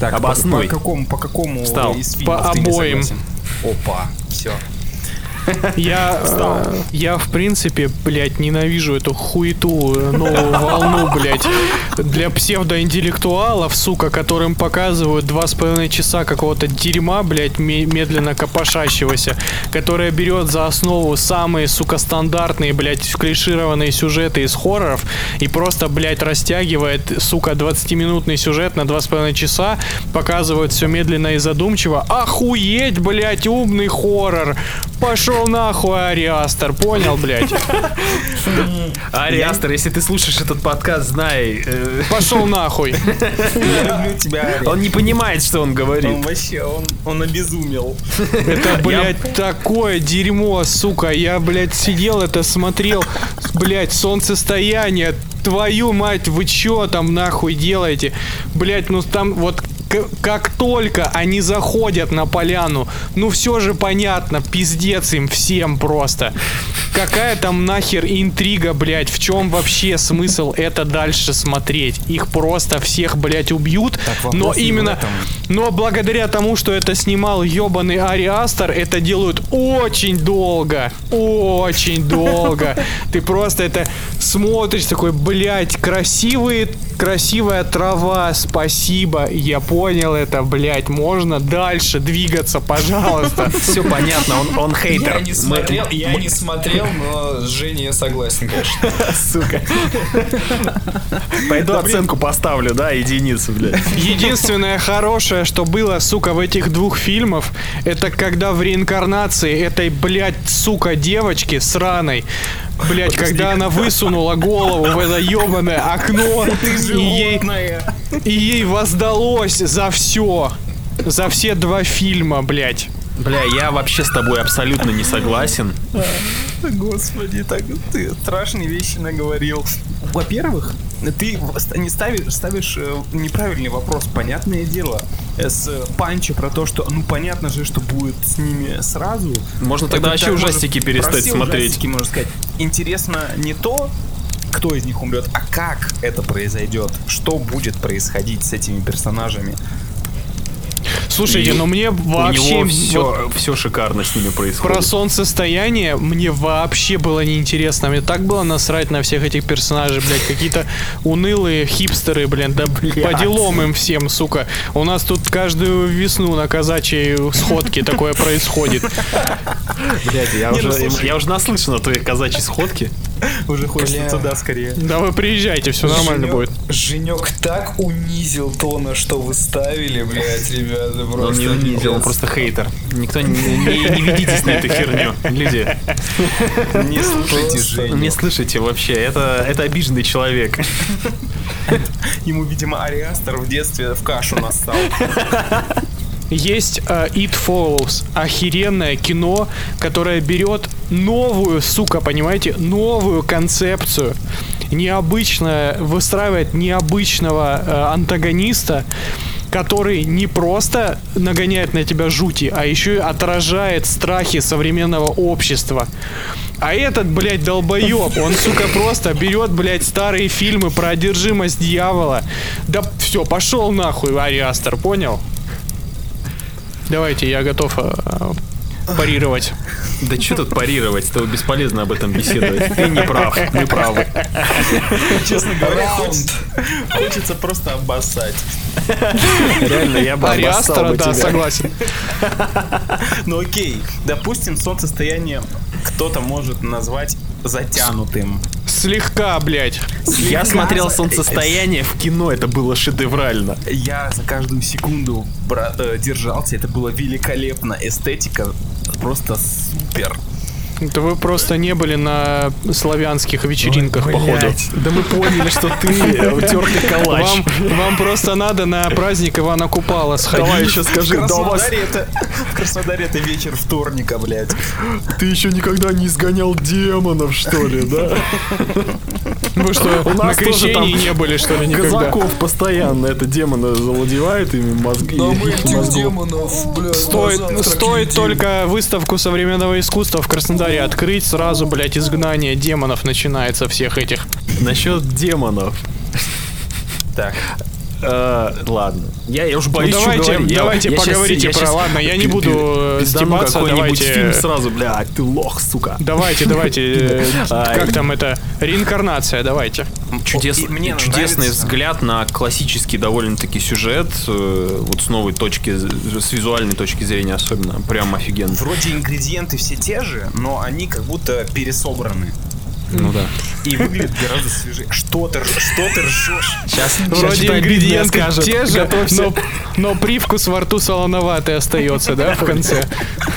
Так, по- Обоснуй. По, какому, по какому Встал. из фильмов По ты не обоим. согласен? Опа, все. Я, э, я, в принципе, блядь, ненавижу эту хуету, э, новую волну, блядь, для псевдоинтеллектуалов, сука, которым показывают два с половиной часа какого-то дерьма, блядь, ме- медленно копошащегося, которая берет за основу самые, сука, стандартные, блядь, клишированные сюжеты из хорроров и просто, блядь, растягивает, сука, 20-минутный сюжет на два с половиной часа, показывают все медленно и задумчиво. Охуеть, блядь, умный хоррор! Пошел нахуй, Ариастер, понял, блядь? Ариастер, если ты слушаешь этот подкаст, знай, э, Пошел нахуй. Я люблю тебя, он не понимает, что он Он говорит. вообще, он, он обезумел. Это, блядь, такое дерьмо, сука. Я, блядь, сидел это смотрел. Блядь, солнцестояние. Твою мать, вы чё там нахуй делаете? Блядь, ну там вот как только они заходят на поляну, ну все же понятно, пиздец им всем просто. Какая там нахер интрига, блядь, в чем вообще смысл это дальше смотреть? Их просто всех, блядь, убьют, вопрос но именно... Но благодаря тому, что это снимал ебаный Ари Астер, это делают очень долго. Очень долго. Ты просто это смотришь, такой, блядь, красивые, красивая трава, спасибо. Я понял это, блядь, можно дальше двигаться, пожалуйста. Все понятно, он, он хейтер. Я не Мы- смотрел, я не смотрел, но с Женей я согласен, конечно. Сука. Пойду оценку поставлю, да, единицу, блядь. Единственное хорошее, что было, сука, в этих двух фильмах, это когда в реинкарнации этой, блядь, сука, девочки сраной, блядь, когда она высунула голову в это ебаное окно, и ей, и ей воздалось за все. За все два фильма, блядь. Бля, я вообще с тобой абсолютно не согласен. Господи, так ты страшные вещи наговорил. Во-первых, ты ставишь, ставишь э, неправильный вопрос. Понятное дело, с панча про то, что ну понятно же, что будет с ними сразу. Можно тогда вообще так ужастики можно- перестать смотреть. ужастики, можно сказать. Интересно не то, кто из них умрет, а как это произойдет, что будет происходить с этими персонажами. Слушайте, И ну мне вообще... У него вот все, все шикарно с ними Про происходит. солнцестояние мне вообще было неинтересно. Мне так было насрать на всех этих персонажей, блядь. Какие-то унылые хипстеры, блин. Да по делам им всем, сука. У нас тут каждую весну на казачьей сходке такое происходит. Блядь, я, ну, уже, я уже наслышан о твоей казачьей сходке. Уже хочется Бля. туда скорее. Да вы приезжайте, все нормально Женек- будет. Женек так унизил то, на что вы ставили, блядь, ребята, Он просто. не унизил, он просто хейтер. Никто не, не- не ведитесь на эту херню. Люди, Не слушайте Женю. не слышите вообще. Это, это обиженный человек. Ему, видимо, Ариастер в детстве в кашу нассал. Есть э, It Follows, охеренное кино, которое берет новую, сука, понимаете, новую концепцию, необычно выстраивает необычного э, антагониста, который не просто нагоняет на тебя жути, а еще и отражает страхи современного общества. А этот, блядь, долбоеб, он, сука, просто берет, блядь, старые фильмы про одержимость дьявола. Да все, пошел нахуй, Ариастер, понял? Давайте, я готов э, парировать. Да что тут парировать? Это бесполезно об этом беседовать. Ты не прав, мы правы. Честно говоря, Раунд. хочется, хочется просто обоссать. Реально, я бы обоссал Ариастера, бы да, тебя. согласен. Ну окей, допустим, солнцестояние кто-то может назвать затянутым. Слегка, блядь. Я смотрел «Солнцестояние» в кино, это было шедеврально. Я за каждую секунду бра- э, держался, это было великолепно, эстетика просто супер. Да вы просто не были на славянских вечеринках, походу. Блядь, Да мы поняли, что ты утертый калач. Вам, вам просто надо на праздник Ивана Купала сходить. Давай еще скажи, в да у вас это в Краснодаре это вечер вторника, блядь. ты еще никогда не изгонял демонов, что ли, да? Вы что, У нас на тоже крещении там не были, что ли, никогда? Казаков постоянно это демоны завладевают ими мозги. Да мы их этих мозгов. демонов, блядь, Стоит, стоит только выставку современного искусства в Краснодаре открыть, сразу, блядь, изгнание демонов начинается всех этих. Насчет демонов. Так, Э, ладно. Я, я уже Ну, боюсь, что давайте, говорить. Я- давайте я поговорите я про... щас Ладно, я не буду э, стебаться, какой-нибудь давайте... фильм сразу, блядь, ты лох, сука. Давайте, давайте, э, Ай. как там это, реинкарнация, давайте. Чудес- мне чудесный нравится- взгляд на классический довольно-таки сюжет, э, вот с новой точки, с визуальной точки зрения особенно, прям офигенно. вроде ингредиенты все те же, но они как будто пересобраны. Ну да. И выглядит гораздо свежее. Что ты, рж- что ты ржешь? Сейчас, Вроде ингредиенты те же, но, но привкус во рту солоноватый остается, да, в конце.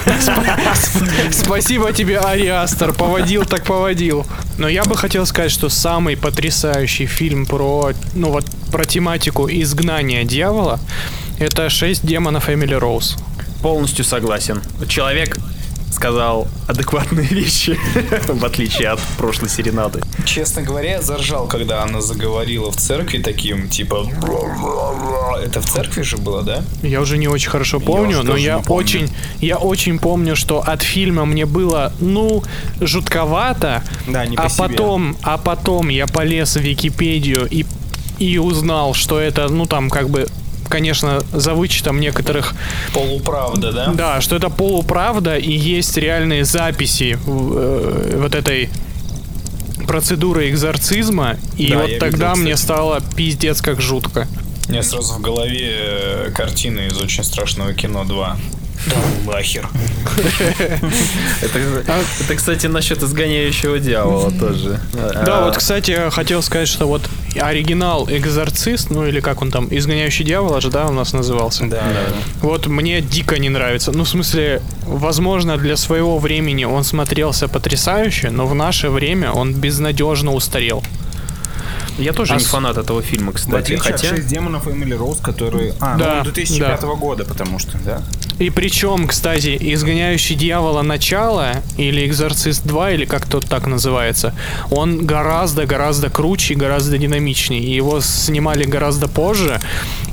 Сп- Спасибо тебе, Ариастер, поводил так поводил. Но я бы хотел сказать, что самый потрясающий фильм про, ну вот, про тематику изгнания дьявола это «Шесть демонов Эмили Роуз». Полностью согласен. Человек сказал адекватные вещи, в отличие от прошлой серенады. Честно говоря, я заржал, когда она заговорила в церкви таким, типа... Это в церкви же было, да? Я уже не очень хорошо помню, уже но я помню. очень, я очень помню, что от фильма мне было, ну, жутковато, Да, не по а себе. потом, а потом я полез в Википедию и и узнал, что это, ну там как бы, конечно, за вычетом некоторых, Полуправда, да? да, что это полуправда и есть реальные записи э, вот этой процедуры экзорцизма, и Да, вот тогда видел, мне кстати. стало пиздец как жутко. У меня сразу в голове э, картина из очень страшного кино 2. Да ну нахер. Это, кстати, насчет изгоняющего дьявола тоже. Да, А, вот, кстати, хотел сказать, что вот оригинал Экзорцист, ну или как он там, Изгоняющий дьявола же, да, у нас назывался. Да, Вот мне дико не нравится. Ну, в смысле, возможно, для своего времени он смотрелся потрясающе, но в наше время он безнадежно устарел. Я тоже А не фанат этого фильма, В кстати, от хотя... «Шесть демонов» Эмили Роуз, который... А, Да, ну, 2005 да. года, потому что, да? И причем, кстати, «Изгоняющий дьявола. Начало» или «Экзорцист 2», или как тот так называется, он гораздо-гораздо круче, и гораздо динамичнее. Его снимали гораздо позже,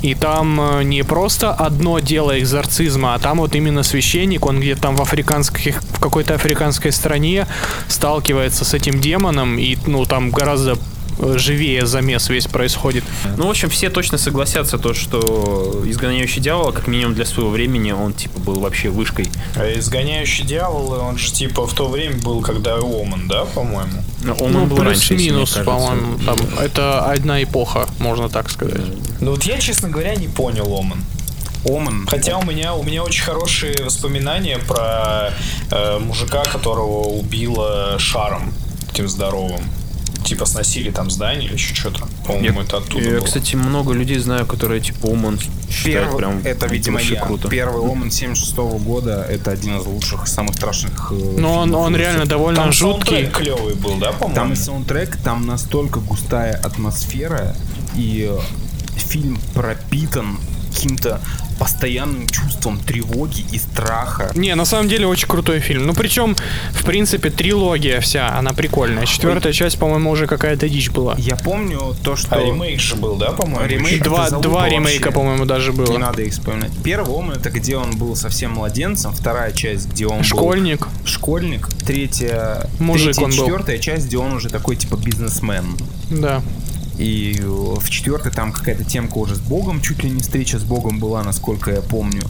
и там э, не просто одно дело экзорцизма, а там вот именно священник, он где-то там в африканских, в какой-то африканской стране сталкивается с этим демоном, и ну там гораздо живее замес весь происходит. Ну, в общем, все точно согласятся, то, что изгоняющий дьявола, как минимум для своего времени, он, типа, был вообще вышкой. А изгоняющий дьявола, он же типа в то время был, когда Оман, да, по-моему? Он ну, был раньше, мне плюс-минус, кажется. по-моему, там, это одна эпоха, можно так сказать. Ну вот я, честно говоря, не понял Оман. Оман. Хотя у меня, у меня очень хорошие воспоминания про э, мужика, которого убило шаром. этим здоровым. Типа сносили там здание или еще что-то. По-моему, это оттуда Я, было. кстати, много людей знаю, которые типа Оман считают Первый- прям это, видимо, я. круто. Первый Оман 76 года это один из лучших, самых страшных. э, Но он, фильмов он ужасов. реально довольно Там жуткий. саундтрек клевый был, да, по-моему? Там и саундтрек, там настолько густая атмосфера, и э, фильм пропитан каким-то постоянным чувством тревоги и страха. Не, на самом деле очень крутой фильм. Ну, причем, в принципе, трилогия вся, она прикольная. Четвертая часть, по-моему, уже какая-то дичь была. Я помню то, что... А ремейк же был, да, по-моему? Ремейк. Два, два ремейка, по-моему, даже Не было. надо их вспоминать. Первый Оман это где он был совсем младенцем, вторая часть, где он был Школьник. школьник, третья, Мужик третья, он был. четвертая часть, где он уже такой типа бизнесмен. Да. И э, в четвертой там какая-то темка уже с Богом, чуть ли не встреча с Богом была, насколько я помню.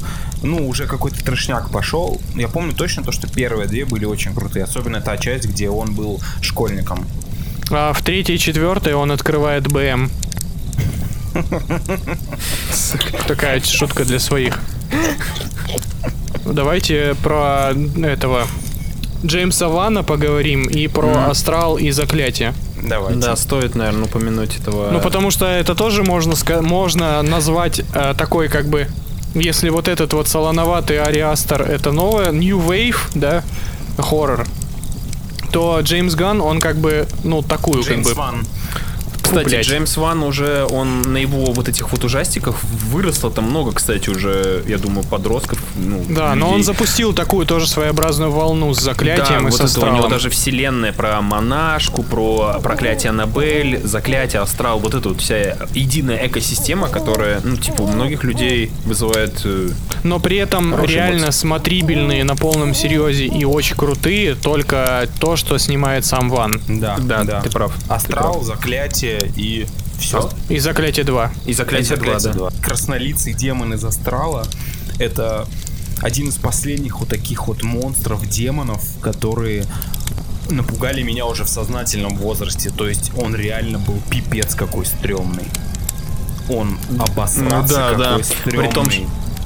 Ну, уже какой-то трешняк пошел. Я помню точно то, что первые две были очень крутые. Особенно та часть, где он был школьником. А в третьей и четвертой он открывает БМ. Такая шутка для своих. Давайте про этого Джеймса Вана поговорим и про Астрал и Заклятие. Давайте. Да, стоит, наверное, упомянуть этого. Ну, потому что это тоже можно, можно назвать э, такой, как бы, если вот этот вот солоноватый Ариастер это новое, New Wave, да, хоррор, то Джеймс Ганн, он как бы, ну, такую, Джеймс как бы, Ван. Кстати, блядь. Джеймс Ван уже, он на его вот этих вот ужастиках выросло там много, кстати, уже, я думаю, подростков. Ну, Да, но он людей. запустил такую тоже своеобразную волну с Да, заклятием и вот с это у него даже вселенная про монашку, про проклятие Аннабель, заклятие Астрал, вот эта вот вся единая экосистема, которая, ну, типа, у многих людей вызывает... э, Но при этом реально эмоции. смотрибельные на полном серьезе и очень крутые только то, что снимает сам Ван. Да, Да, ты прав. Астрал, заклятие и все. И Заклятие 2. И заклятие 2, да. Краснолицый демон из Астрала — это один из последних вот таких вот монстров, демонов, которые напугали меня уже в сознательном возрасте. То есть он реально был пипец какой стрёмный. Он обосраться Ну да, да. какой стрёмный. При том,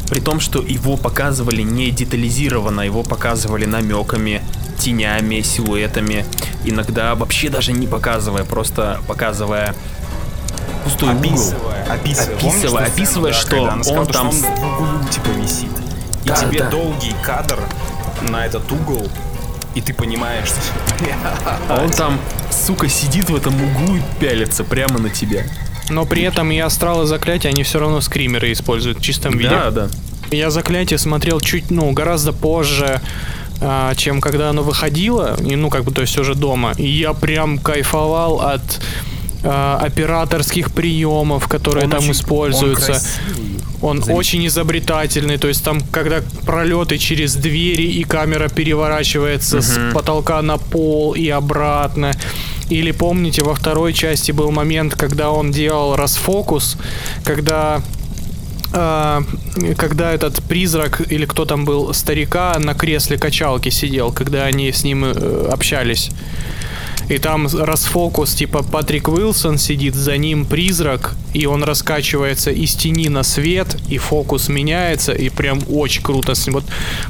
при том, что его показывали не детализированно, его показывали намеками, тенями, силуэтами. Иногда вообще даже не показывая, просто показывая пустой угол. описывая, описывая, Помнишь Описывая, сцену, описывая, да, что она он сказала, там что он в углу типа висит. И Да, тебе да. долгий кадр на этот угол, и ты понимаешь, что А он там, сука, сидит в этом углу и пялится прямо на тебя. Но при этом и Астрал и Заклятие, они все равно скримеры используют в чистом виде. Да, да. Я Заклятие смотрел чуть, ну, гораздо позже, чем когда оно выходило, и, ну, как бы, то есть уже дома. И я прям кайфовал от а, операторских приемов, которые Он там очень- используются. он. Он очень изобретательный, то есть там, когда пролеты через двери и камера переворачивается с потолка на пол и обратно. Или помните, во второй части был момент, когда он делал расфокус, когда а, когда этот призрак или кто там был старика на кресле качалки сидел, когда они с ним э, общались. И там расфокус, типа Патрик Уилсон сидит, за ним призрак, и он раскачивается из тени на свет, и фокус меняется, и прям очень круто. Вот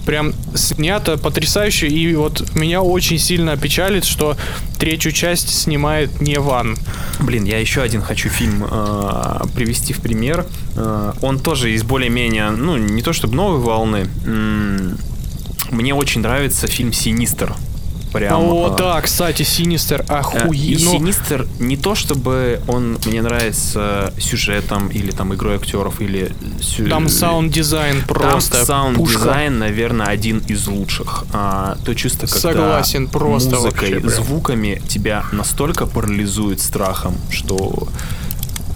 прям снято потрясающе, и вот меня очень сильно опечалит, что третью часть снимает не Ван. Блин, я еще один хочу фильм э, привести в пример. Э, он тоже из более-менее, ну, не то чтобы новой волны. Мне очень нравится фильм «Синистер». Прям, О, э, да, кстати, Синистер Э, И охуенно. Синистер не то чтобы он мне нравится сюжетом или там игрой актеров или Там саунд-дизайн просто там саунд пушка. дизайн, наверное, один из лучших. А, то чувство, когда Согласен, просто музыкой, вообще прям. звуками тебя настолько парализует страхом, что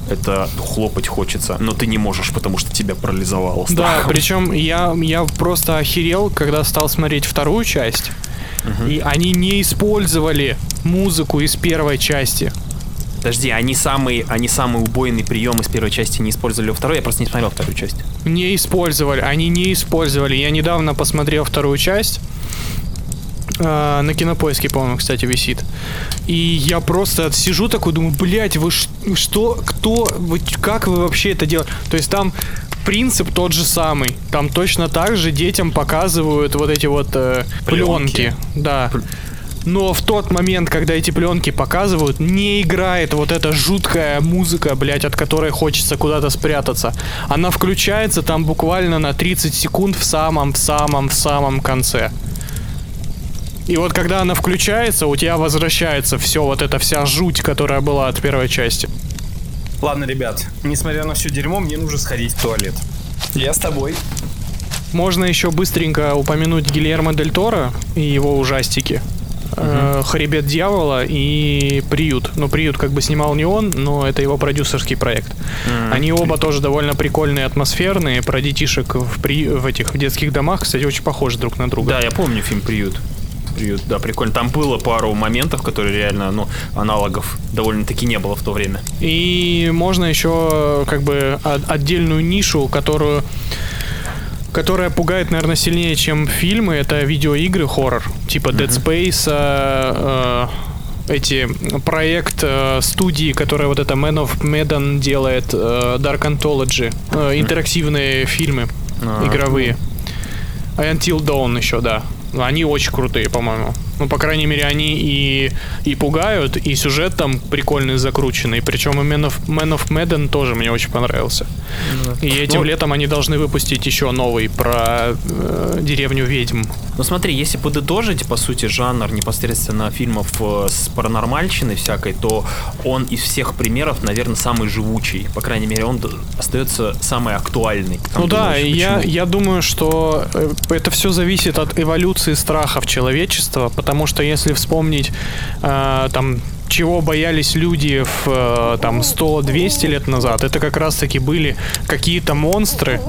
это хлопать хочется, но ты не можешь, потому что тебя парализовало Да, страхом. причем я, я просто охерел, когда стал смотреть вторую часть. И они не использовали музыку из первой части. Подожди, они самый, они самый убойный прием из первой части не использовали во второй, я просто не смотрел вторую часть. Не использовали, они не использовали. Я недавно посмотрел вторую часть. А, на кинопоиске, по-моему, кстати, висит. И я просто сижу такой, думаю, блять, вы ш- что, кто, вы, как вы вообще это делаете? То есть там принцип тот же самый. Там точно так же детям показывают вот эти вот э, Пленки. пленки. Да. Но в тот момент, когда эти пленки показывают, не играет вот эта жуткая музыка, блядь, от которой хочется куда-то спрятаться. Она включается там буквально на 30 секунд в самом, в самом, в самом конце. И вот когда она включается, у тебя возвращается все, вот эта вся жуть, которая была от первой части. Ладно, ребят, несмотря на все дерьмо, мне нужно сходить в туалет. Я с тобой. Можно еще быстренько упомянуть Гильермо Дель Торо и его ужастики. Э, Хребет дьявола и Приют. Ну, Приют как бы снимал не он, но это его продюсерский проект. Они оба тоже довольно прикольные, атмосферные, про детишек в, при... в этих в детских домах, кстати, очень похожи друг на друга. Да, я помню фильм «Приют». Приют, да, прикольно. Там было пару моментов, которые реально, ну, аналогов довольно-таки не было в то время. И можно еще как бы от- отдельную нишу, которую которая пугает, наверное, сильнее, чем фильмы, это видеоигры хоррор, типа Dead Space, э, э, эти проект э, студии, которая вот это Man of Medan делает, э, Dark Anthology, э, интерактивные фильмы А, игровые. Until Dawn еще, да. Они очень крутые, по-моему. Ну, по крайней мере, они и, и пугают, и сюжет там прикольный, закрученный. Причем и Man of, Man of Medan тоже мне очень понравился. И этим Ну, летом они должны выпустить еще новый про э, деревню ведьм. Ну смотри, если подытожить, по сути, жанр непосредственно фильмов э, с паранормальщиной всякой, то он из всех примеров, наверное, самый живучий. По крайней мере, он остается самый актуальный. Там ну да, думаешь, и я, я думаю, что э, это все зависит от эволюции страхов человечества, потому что если вспомнить э, там чего боялись люди в э, там 100-200 лет назад, это как раз таки были какие-то монстры,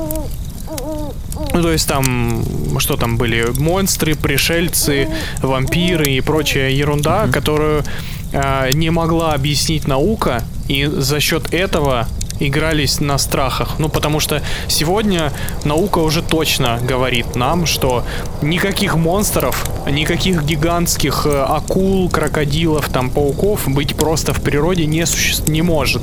ну, то есть там, что там были, монстры, пришельцы, вампиры и прочая ерунда, которую э, не могла объяснить наука, и за счет этого игрались на страхах. Ну, потому что сегодня наука уже точно говорит нам, что никаких монстров, никаких гигантских э, акул, крокодилов, там, пауков быть просто в природе не, суще... не может.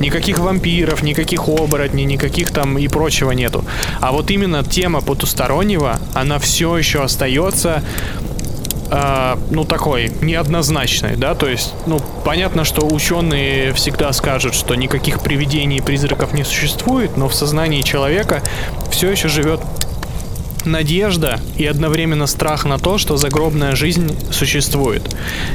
Никаких вампиров, никаких оборотней, никаких там и прочего нету. А вот именно тема потустороннего, она все еще остается э, ну, такой, неоднозначной, да, то есть, ну, понятно, что ученые всегда скажут, что никаких привидений и призраков не существует, но в сознании человека все еще живет надежда и одновременно страх на то, что загробная жизнь существует.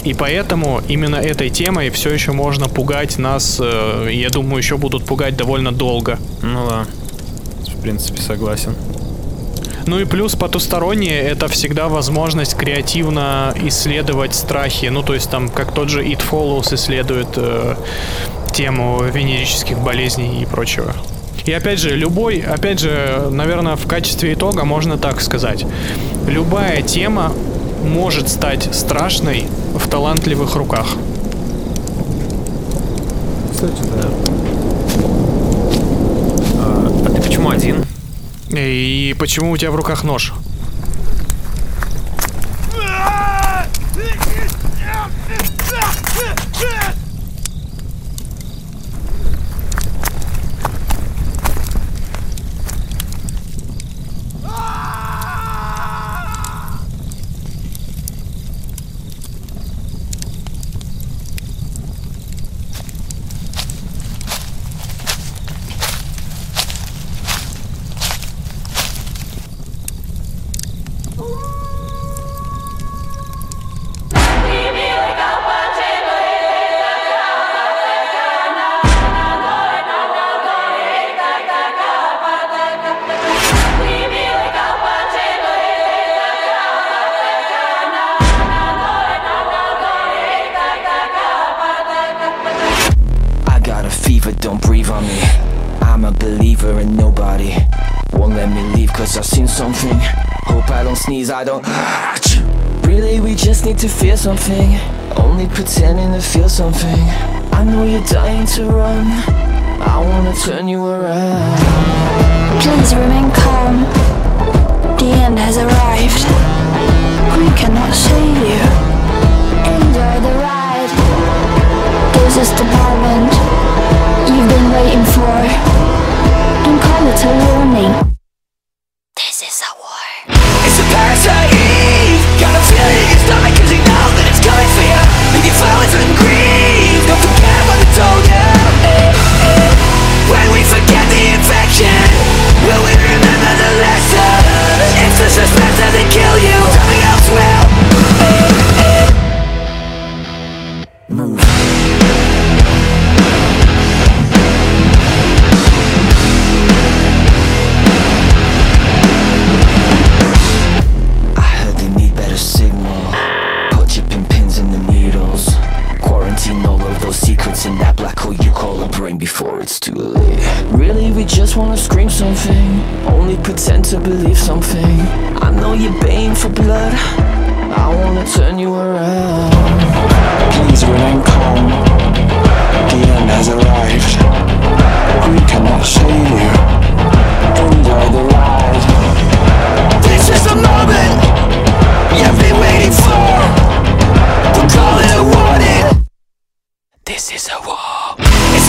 И поэтому именно этой темой все еще можно пугать нас, э, я думаю, еще будут пугать довольно долго. Ну да, в принципе, согласен. Ну и плюс потустороннее это всегда возможность креативно исследовать страхи. Ну то есть там как тот же It Follows исследует э, тему венерических болезней и прочего. И опять же, любой, опять же, наверное, в качестве итога можно так сказать. Любая тема может стать страшной в талантливых руках. А ты почему один? И почему у тебя в руках нож? I don't. Really, we just need to feel something. Only pretending to feel something. I know you're dying to run. I wanna turn you around. Please remain calm. The end has arrived. We cannot save you. Enjoy the ride. This is the moment you've been waiting for. Don't call it a warning.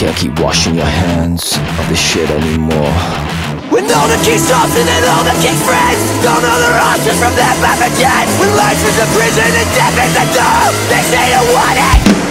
Can't keep washing your hands of this shit anymore. When all the king's jobs and then all the king's friends Don't know their options from their map again When life is a prison and death is a door They say to want it